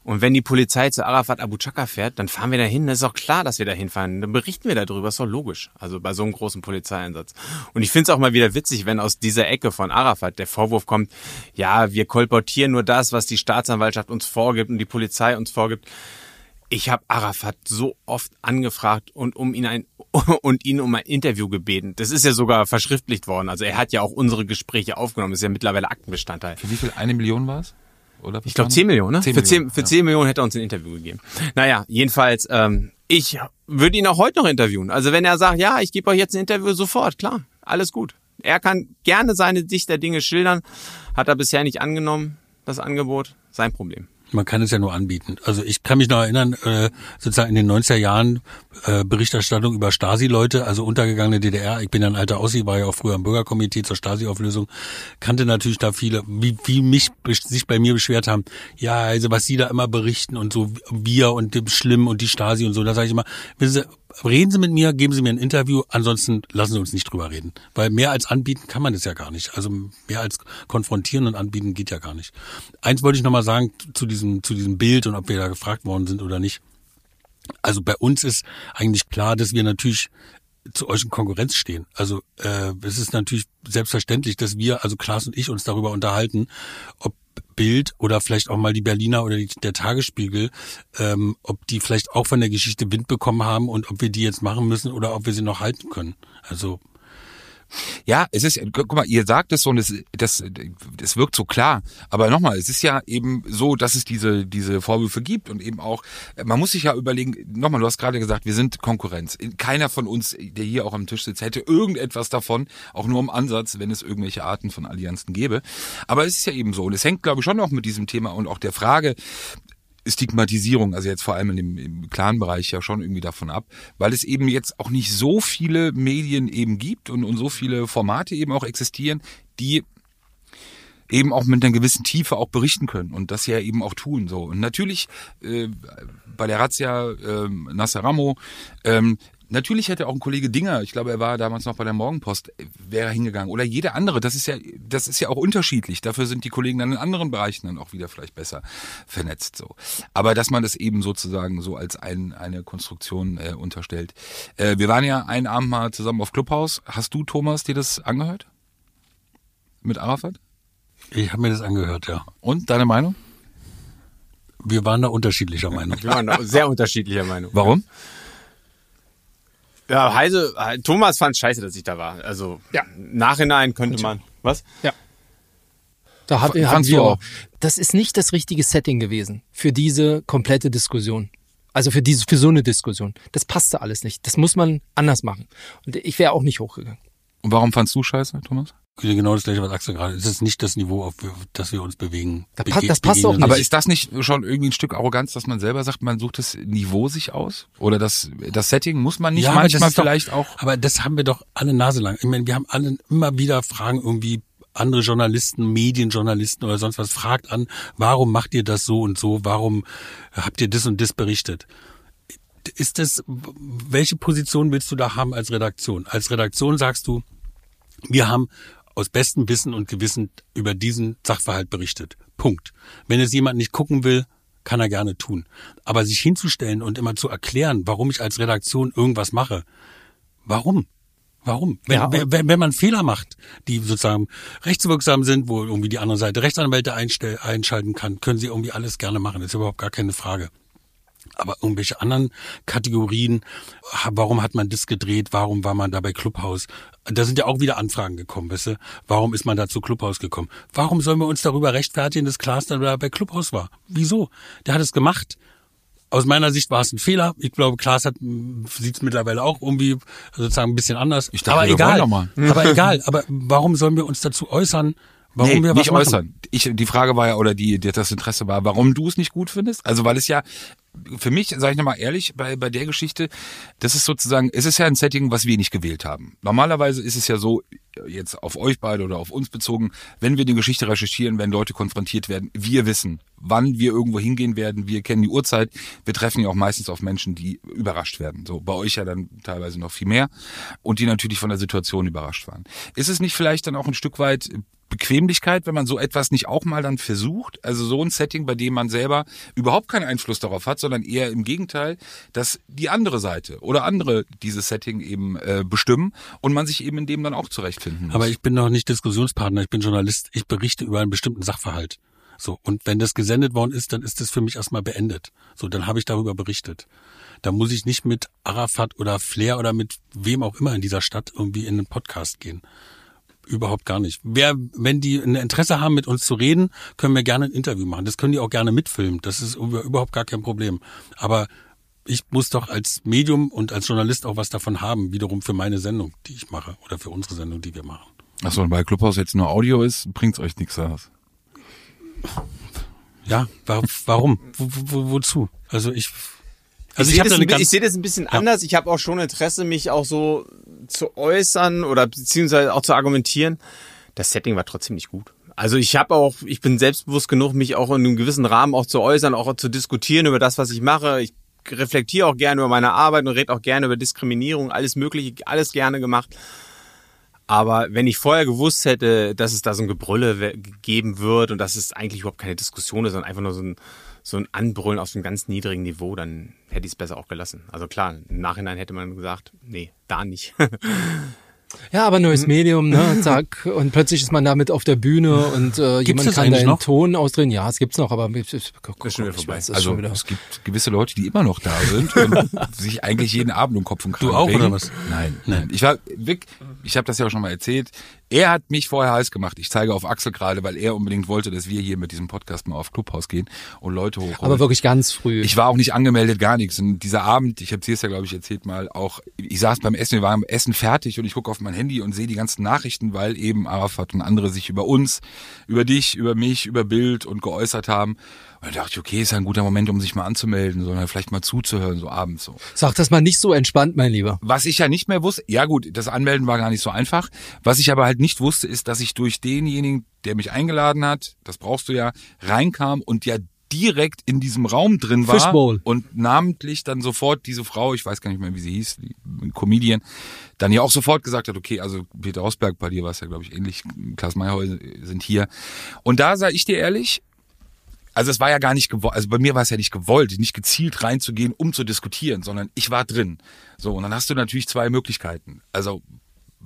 Und wenn die Polizei zu Arafat Abu Chaka fährt, dann fahren wir dahin. Das ist auch klar, dass wir da hinfahren. Dann berichten wir darüber. Ist doch logisch. Also bei so einem großen Polizeieinsatz. Und ich finde es auch mal wieder witzig, wenn aus dieser Ecke von Arafat der Vorwurf kommt, ja, wir kolportieren nur das, was die Staatsanwaltschaft uns vorgibt und die Polizei uns vorgibt. Ich habe Arafat so oft angefragt und um ihn ein und ihn um ein Interview gebeten. Das ist ja sogar verschriftlicht worden. Also er hat ja auch unsere Gespräche aufgenommen. Das ist ja mittlerweile Aktenbestandteil.
Für wie viel? Eine Million war es? Oder
Ich glaube
waren
10 Millionen, ne?
10
für 10,
Millionen,
für
ja.
10 Millionen hätte er uns ein Interview gegeben. Naja, jedenfalls, ähm, ich würde ihn auch heute noch interviewen. Also wenn er sagt, ja, ich gebe euch jetzt ein Interview, sofort, klar, alles gut. Er kann gerne seine Sicht der Dinge schildern, hat er bisher nicht angenommen, das Angebot, sein Problem.
Man kann es ja nur anbieten. Also ich kann mich noch erinnern, äh, sozusagen in den 90er Jahren äh, Berichterstattung über Stasi-Leute, also untergegangene DDR. Ich bin ja ein alter Ossi, war ja auch früher im Bürgerkomitee zur Stasi-Auflösung, kannte natürlich da viele, wie, wie mich sich bei mir beschwert haben. Ja, also was sie da immer berichten und so wir und dem Schlimm und die Stasi und so. Da sage ich immer, wissen Sie, reden Sie mit mir, geben Sie mir ein Interview, ansonsten lassen Sie uns nicht drüber reden. Weil mehr als anbieten kann man das ja gar nicht. Also mehr als konfrontieren und anbieten geht ja gar nicht. Eins wollte ich nochmal sagen zu diesem, zu diesem Bild und ob wir da gefragt worden sind oder nicht. Also bei uns ist eigentlich klar, dass wir natürlich zu euch in Konkurrenz stehen. Also äh, es ist natürlich selbstverständlich, dass wir, also Klaas und ich, uns darüber unterhalten, ob Bild oder vielleicht auch mal die Berliner oder die, der Tagesspiegel, ähm, ob die vielleicht auch von der Geschichte Wind bekommen haben und ob wir die jetzt machen müssen oder ob wir sie noch halten können. Also
Ja, es ist, guck mal, ihr sagt es so und es, das, das wirkt so klar. Aber nochmal, es ist ja eben so, dass es diese, diese Vorwürfe gibt und eben auch, man muss sich ja überlegen, nochmal, du hast gerade gesagt, wir sind Konkurrenz. Keiner von uns, der hier auch am Tisch sitzt, hätte irgendetwas davon, auch nur im Ansatz, wenn es irgendwelche Arten von Allianzen gäbe. Aber es ist ja eben so und es hängt, glaube ich, schon auch mit diesem Thema und auch der Frage, Stigmatisierung, also jetzt vor allem in im Clan-Bereich ja schon irgendwie davon ab, weil es eben jetzt auch nicht so viele Medien eben gibt und, und so viele Formate eben auch existieren, die eben auch mit einer gewissen Tiefe auch berichten können und das ja eben auch tun so. Und natürlich äh, bei der Razzia ähm, Nasser Ramo, ähm, natürlich hätte auch ein Kollege Dinger, ich glaube, er war damals noch bei der Morgenpost, wäre hingegangen oder jeder andere. Das ist ja, das ist ja auch unterschiedlich. Dafür sind die Kollegen dann in anderen Bereichen dann auch wieder vielleicht besser vernetzt so. Aber dass man das eben sozusagen so als ein, eine Konstruktion äh, unterstellt. Äh, wir waren ja einen Abend mal zusammen auf Clubhouse. Hast du Thomas dir das angehört? Mit Arafat?
ich habe mir das angehört, ja.
Und deine Meinung?
Wir waren da unterschiedlicher Meinung.
Wir waren da sehr unterschiedlicher Meinung.
Warum?
Ja, Heise, Thomas fand scheiße, dass ich da war. Also,
Ja.
im Nachhinein könnte man, was?
Da hat,
F-
haben
fandst
wir auch? Das ist nicht das richtige Setting gewesen für diese komplette Diskussion. Also für diese, für so eine Diskussion. Das passte alles nicht. Das muss man anders machen. Und ich wäre auch nicht hochgegangen.
Und warum fandst du scheiße, Thomas?
Genau das gleiche, was Axel gerade. Es ist nicht das Niveau, auf das wir uns bewegen.
Da pa-
Bege-
das passt auch nicht.
Aber ist das nicht schon irgendwie ein Stück Arroganz, dass man selber sagt, man sucht das Niveau sich aus? Oder das, das Setting muss man nicht
das
manchmal
ist doch-
vielleicht auch?
Aber das haben wir doch alle Nase lang. Ich meine, wir haben alle immer wieder Fragen irgendwie andere Journalisten, Medienjournalisten oder sonst was, fragt an, warum macht ihr das so und so, warum habt ihr das und das berichtet? Ist das, welche Position willst du da haben als Redaktion? Als Redaktion sagst du, wir haben aus bestem Wissen und Gewissen über diesen Sachverhalt berichtet. Punkt. Wenn es jemand nicht gucken will, kann er gerne tun. Aber sich hinzustellen und immer zu erklären, warum ich als Redaktion irgendwas mache, warum? Warum? Wenn,
Ja,
wenn, wenn man Fehler macht, die sozusagen rechtswirksam sind, wo irgendwie die andere Seite Rechtsanwälte einstell, einschalten kann, können sie irgendwie alles gerne machen. Das ist überhaupt gar keine Frage. Aber irgendwelche anderen Kategorien, warum hat man das gedreht, warum war man da bei Clubhaus? Da sind ja auch wieder Anfragen gekommen, weißt du? Warum ist man da zu Clubhaus gekommen? Warum sollen wir uns darüber rechtfertigen, dass Klaas dann da bei Clubhaus war? Wieso? Der hat es gemacht. Aus meiner Sicht war es ein Fehler. Ich glaube, Klaas sieht es mittlerweile auch irgendwie sozusagen ein bisschen anders.
Ich dachte,
aber egal. Aber egal. Aber warum sollen wir uns dazu äußern? Warum
nee,
wir
nicht
machen?
äußern. Ich, die Frage war ja, oder die, die, das Interesse war, warum du es nicht gut findest. Also weil es ja, für mich, sage ich nochmal ehrlich, bei, bei der Geschichte, das ist sozusagen, es ist ja ein Setting, was wir nicht gewählt haben. Normalerweise ist es ja so, jetzt auf euch beide oder auf uns bezogen, wenn wir die Geschichte recherchieren, wenn Leute konfrontiert werden, wir wissen, wann wir irgendwo hingehen werden, wir kennen die Uhrzeit, wir treffen ja auch meistens auf Menschen, die überrascht werden. So, bei euch ja dann teilweise noch viel mehr und die natürlich von der Situation überrascht waren. Ist es nicht vielleicht dann auch ein Stück weit Bequemlichkeit, wenn man so etwas nicht auch mal dann versucht? Also so ein Setting, bei dem man selber überhaupt keinen Einfluss darauf hat, sondern eher im Gegenteil, dass die andere Seite oder andere dieses Setting eben äh, bestimmen und man sich eben in dem dann auch zurechtfinden muss.
Aber ich bin noch nicht Diskussionspartner, ich bin Journalist. Ich berichte über einen bestimmten Sachverhalt. So, und wenn das gesendet worden ist, dann ist das für mich erstmal beendet. So, dann habe ich darüber berichtet. Da muss ich nicht mit Arafat oder Flair oder mit wem auch immer in dieser Stadt irgendwie in einen Podcast gehen. Überhaupt gar nicht. Wer, wenn die ein Interesse haben, mit uns zu reden, können wir gerne ein Interview machen. Das können die auch gerne mitfilmen. Das ist über- überhaupt gar kein Problem. Aber ich muss doch als Medium und als Journalist auch was davon haben, wiederum für meine Sendung, die ich mache, oder für unsere Sendung, die wir machen.
Achso, und bei Clubhouse jetzt nur Audio ist, bringt's euch nichts aus.
Ja, wa warum? Wo, wo, wozu? Also ich, also
ich
ich,
sehe das, sehe das ein bisschen anders. Ich habe auch schon Interesse, mich auch so zu äußern oder beziehungsweise auch zu argumentieren. Das Setting war trotzdem nicht gut. Also ich habe auch, ich bin selbstbewusst genug, mich auch in einem gewissen Rahmen auch zu äußern, auch zu diskutieren über das, was ich mache. Ich reflektiere auch gerne über meine Arbeit und rede auch gerne über Diskriminierung, alles Mögliche, alles gerne gemacht. Aber wenn ich vorher gewusst hätte, dass es da so ein Gebrülle geben wird und dass es eigentlich überhaupt keine Diskussion ist, sondern einfach nur so ein, so ein Anbrüllen auf so einem ganz niedrigen Niveau, dann hätte ich es besser auch gelassen. Also klar, im Nachhinein hätte man gesagt, nee, da nicht.
Ja, aber
Mhm.
neues Medium, ne, zack, und plötzlich ist man damit auf der Bühne und äh, jemand
das
kann da
noch?
Ton ausdrehen. Ja, es gibt's noch, aber ist
ist schon wieder vorbei.
Also es gibt gewisse Leute, die immer noch da sind und sich eigentlich jeden Abend um Kopf und Kragen
Du auch,
regen.
oder was?
Nein, nein. Ich war Vic, ich habe das ja auch schon mal erzählt. Er hat mich vorher heiß gemacht. Ich zeige auf Axel gerade, weil er unbedingt wollte, dass wir hier mit diesem Podcast mal auf Clubhaus gehen und Leute hochholen.
aber wirklich ganz früh.
Ich war auch nicht angemeldet, gar nichts. Und dieser Abend, ich habe es ja, glaube ich, erzählt mal, auch, ich saß beim Essen, wir waren beim Essen fertig und ich gucke auf mein Handy und sehe die ganzen Nachrichten, weil eben Arafat und andere sich über uns, über dich, über mich, über Bild und geäußert haben. Und da dachte ich, okay, ist ja ein guter Moment, um sich mal anzumelden, sondern vielleicht mal zuzuhören, so abends so.
Sag das mal nicht so entspannt, mein Lieber.
Was ich ja nicht mehr wusste, ja gut, das Anmelden war gar nicht so einfach. Was ich aber halt nicht wusste, ist, dass ich durch denjenigen, der mich eingeladen hat, das brauchst du ja, reinkam und ja direkt in diesem Raum drin war
Fishbowl.
und namentlich dann sofort diese Frau, ich weiß gar nicht mehr, wie sie hieß, die Comedian, dann ja auch sofort gesagt hat, okay, also Peter Rosberg, bei dir war es ja, glaube ich, ähnlich, Klaas Meyerhäuser sind hier. Und da sage ich dir ehrlich, also es war ja gar nicht gewollt, also bei mir war es ja nicht gewollt, nicht gezielt reinzugehen, um zu diskutieren, sondern ich war drin. So, und dann hast du natürlich zwei Möglichkeiten. Also,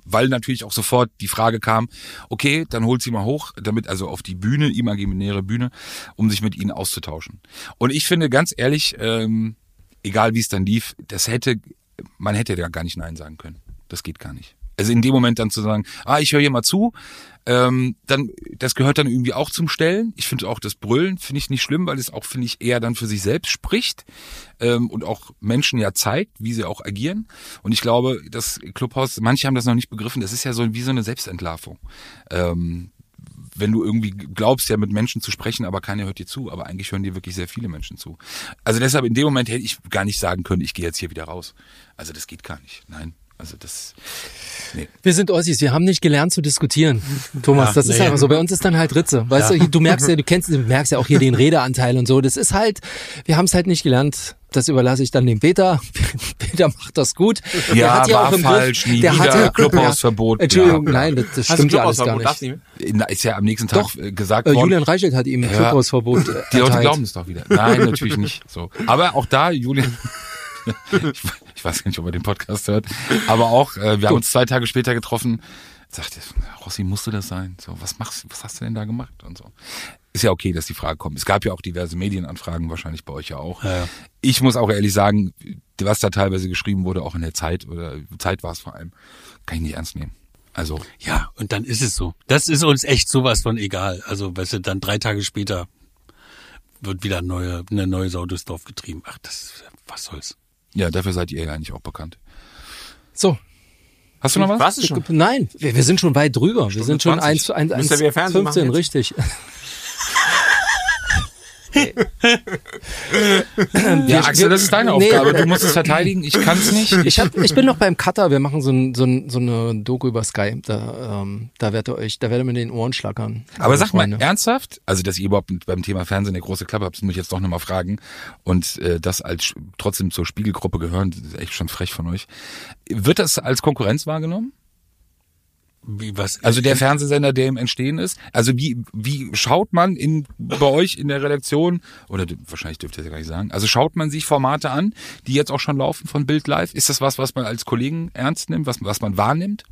weil natürlich auch sofort die Frage kam, okay, dann holt sie mal hoch, damit, also auf die Bühne, imaginäre Bühne, um sich mit ihnen auszutauschen. Und ich finde ganz ehrlich, ähm, egal wie es dann lief, das hätte, man hätte ja gar nicht Nein sagen können. Das geht gar nicht. Also in dem Moment dann zu sagen, ah, ich höre hier mal zu, ähm, dann, das gehört dann irgendwie auch zum Stellen. Ich finde auch das Brüllen finde ich nicht schlimm, weil es auch, finde ich, eher dann für sich selbst spricht ähm, und auch Menschen ja zeigt, wie sie auch agieren. Und ich glaube, das Clubhaus, manche haben das noch nicht begriffen, das ist ja so wie so eine Selbstentlarvung. Ähm, wenn du irgendwie glaubst, ja mit Menschen zu sprechen, aber keiner hört dir zu, aber eigentlich hören dir wirklich sehr viele Menschen zu. Also deshalb in dem Moment hätte ich gar nicht sagen können, ich gehe jetzt hier wieder raus. Also das geht gar nicht. Nein. Also das,
Wir sind Ossis, wir haben nicht gelernt zu diskutieren. Thomas,
Ja,
das ist
nee.
einfach so. Bei uns ist dann halt Ritze. Weißt du, du merkst ja, du kennst, du merkst ja auch hier den Redeanteil und so. Das ist halt, wir haben es halt nicht gelernt. Das überlasse ich dann dem Peter. Peter macht das gut. Der
Ja,
hat ja
war
auch im
falsch,
Griff,
nie
der
wieder,
hat ja,
Clubhausverbot,
Entschuldigung,
ja.
nein, das, das stimmt ja alles gar nicht.
ist ja am nächsten Tag
Doch.
äh, gesagt
Äh,
worden.
Julian Reichelt hat ihm
Ja.
Clubhausverbot äh,
Die Leute glauben es doch wieder. Nein, natürlich nicht. So. Aber auch da, Julian, ich, ich weiß gar nicht, ob er den Podcast hört, aber auch, äh, wir haben uns zwei Tage später getroffen, sagte, Rossi, musste das sein? So, was machst, was hast du denn da gemacht? Und so. Ist ja okay, dass die Frage kommt. Es gab ja auch diverse Medienanfragen, wahrscheinlich bei euch ja auch.
Ja, ja.
Ich muss auch ehrlich sagen, was da teilweise geschrieben wurde, auch in der Zeit, oder Zeit war es vor allem, kann ich nicht ernst nehmen. Also,
Ja, und dann ist es so. Das ist uns echt sowas von egal. Also, weißt du, dann drei Tage später wird wieder eine neue, eine neue Sau durchs Dorf getrieben. Ach, das, was soll's.
Ja, dafür seid ihr ja eigentlich auch bekannt.
So.
Hast du noch was?
Warst du schon?
Nein, wir, wir sind schon weit drüber. wir sind schon
20.
1, 1,
Müsst ihr wieder Fernsehen machen
15,
jetzt?
richtig.
Ja, Axel, das ist deine
Nee.
Aufgabe. Du musst es verteidigen. Ich kann es nicht.
Ich, hab, ich bin noch beim Cutter. Wir machen so, ein, so, ein, so eine Doku über Sky. Da, ähm, da werdet ihr euch, da werdet ihr mir den Ohren schlackern.
Aber sag mal,
Freunde.
ernsthaft? Also, dass ihr überhaupt mit- beim Thema Fernsehen eine große Klappe habt, das muss ich jetzt doch nochmal fragen. Und äh, das als trotzdem zur Spiegelgruppe gehören, das ist echt schon frech von euch. Wird das als Konkurrenz wahrgenommen?
Wie, was?
Also der Fernsehsender, der im Entstehen ist? Also wie, wie schaut man in, bei euch in der Redaktion, oder wahrscheinlich dürft ihr es ja gar nicht sagen, also schaut man sich Formate an, die jetzt auch schon laufen von Bild Live? Ist das was, was man als Kollegen ernst nimmt, was, was man wahrnimmt?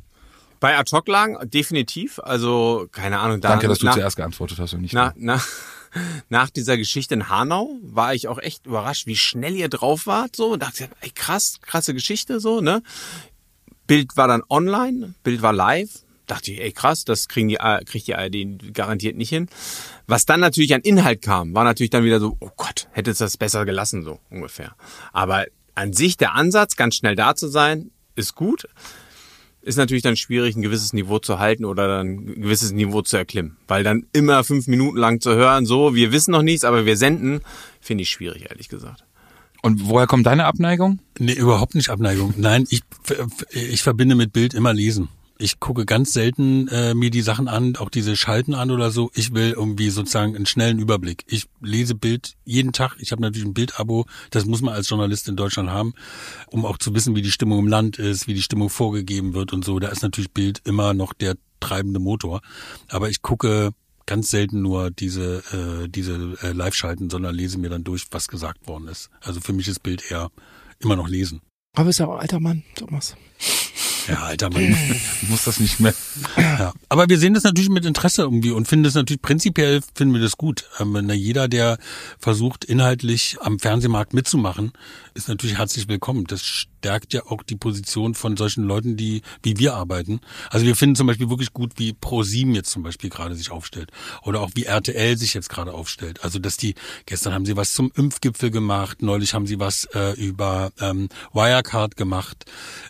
Bei Ad-Hoc-Lagen definitiv. Also, keine Ahnung. Da
Danke, dass du
nach,
zuerst geantwortet hast und nicht
Na, na, nach dieser Geschichte in Hanau war ich auch echt überrascht, wie schnell ihr drauf wart. So, und dachte, ey, krass, krasse Geschichte, so, ne? Bild war dann online, Bild war live. Dachte ich, ey, krass, das kriegen die, kriegt die ARD garantiert nicht hin. Was dann natürlich an Inhalt kam, war natürlich dann wieder so, oh Gott, hätte es das besser gelassen, so ungefähr. Aber an sich der Ansatz, ganz schnell da zu sein, ist gut. Ist natürlich dann schwierig, ein gewisses Niveau zu halten oder dann ein gewisses Niveau zu erklimmen. Weil dann immer fünf Minuten lang zu hören, so, wir wissen noch nichts, aber wir senden, finde ich schwierig, ehrlich gesagt.
Und woher kommt deine Abneigung?
Nee, überhaupt nicht Abneigung. Nein, ich, ich verbinde mit Bild immer Lesen. Ich gucke ganz selten äh, mir die Sachen an, auch diese Schalten an oder so. Ich will irgendwie sozusagen einen schnellen Überblick. Ich lese Bild jeden Tag. Ich habe natürlich ein Bildabo. Das muss man als Journalist in Deutschland haben, um auch zu wissen, wie die Stimmung im Land ist, wie die Stimmung vorgegeben wird und so. Da ist natürlich Bild immer noch der treibende Motor. Aber ich gucke ganz selten nur diese äh, diese äh, Live-Schalten, sondern lese mir dann durch, was gesagt worden ist. Also für mich ist Bild eher immer noch lesen.
Aber ist ja auch alter Mann, Thomas.
Ja, alter Mann.
Muss das nicht mehr.
ja. Aber wir sehen das natürlich mit Interesse irgendwie und finden das natürlich prinzipiell finden wir das gut. Ähm, jeder, der versucht, inhaltlich am Fernsehmarkt mitzumachen, ist natürlich herzlich willkommen. Das stärkt ja auch die Position von solchen Leuten, die wie wir arbeiten. Also wir finden zum Beispiel wirklich gut, wie Pro7 jetzt zum Beispiel gerade sich aufstellt oder auch wie RTL sich jetzt gerade aufstellt. Also dass die gestern haben sie was zum Impfgipfel gemacht, neulich haben sie was äh, über ähm, Wirecard gemacht.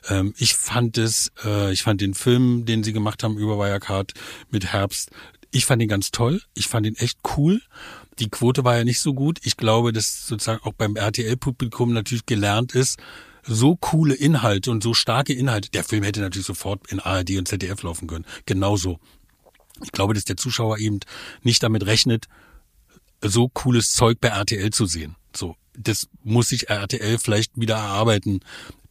Ähm, ich fand es, äh, ich fand den Film, den sie gemacht haben über Wirecard mit Herbst, ich fand ihn ganz toll. Ich fand ihn echt cool. Die Quote war ja nicht so gut. Ich glaube, dass sozusagen auch beim RTL-Publikum natürlich gelernt ist, so coole Inhalte und so starke Inhalte. Der Film hätte natürlich sofort in ARD und ZDF laufen können. Genauso. Ich glaube, dass der Zuschauer eben nicht damit rechnet, so cooles Zeug bei RTL zu sehen. So, das muss sich RTL vielleicht wieder erarbeiten,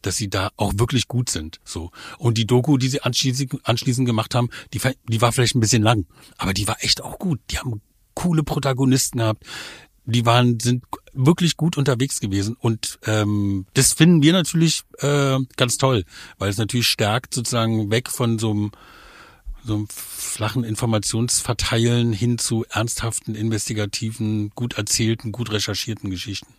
dass sie da auch wirklich gut sind. So und die Doku, die sie anschließend, anschließend gemacht haben, die, die war vielleicht ein bisschen lang, aber die war echt auch gut. Die haben coole Protagonisten gehabt. Die waren sind wirklich gut unterwegs gewesen und ähm, das finden wir natürlich äh, ganz toll, weil es natürlich stärkt sozusagen weg von so einem so einem flachen Informationsverteilen hin zu ernsthaften, investigativen, gut erzählten, gut recherchierten Geschichten.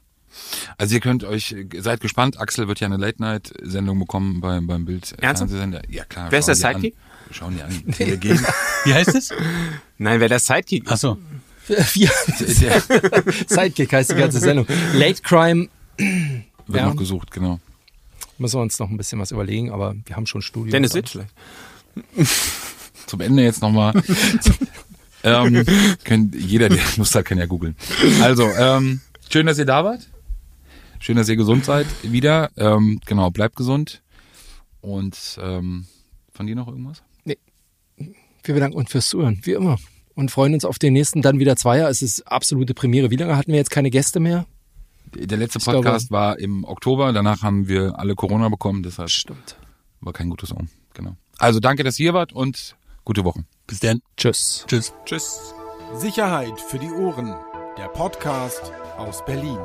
Also ihr könnt euch, seid gespannt, Axel wird ja eine Late-Night-Sendung bekommen beim, beim Bild
Ernsthaft?
Fernsehsender. Ja klar.
Wer ist der Sidekick?
An. Schauen die an.
Wie heißt es?
Nein, wer der Sidekick ist.
Ach so.
Ja,
Der
Sidekick heißt die ganze Sendung. Late Crime
wird
Ja.
noch gesucht, genau.
müssen wir uns noch ein bisschen was überlegen, aber wir haben schon Studio.
Dennis Witt vielleicht.
Zum Ende jetzt nochmal. ähm, können, jeder, der Lust hat, kann ja googeln. Also, ähm, schön, dass ihr da wart. Schön, dass ihr gesund seid wieder. Ähm, genau, bleibt gesund. Und ähm, von dir noch irgendwas?
Wir bedanken uns fürs Zuhören, wie immer. Und freuen uns auf den nächsten, dann wieder Zweier. Es ist absolute Premiere. Wie lange hatten wir jetzt keine Gäste mehr?
Der letzte
Ich glaube-
Podcast war im Oktober, danach haben wir alle Corona bekommen, deshalb
Stimmt.
war kein gutes Omen. Genau. Also danke, dass ihr hier wart und gute Woche.
Bis dann.
Tschüss.
Tschüss.
Tschüss.
Sicherheit für die Ohren. Der Podcast aus Berlin.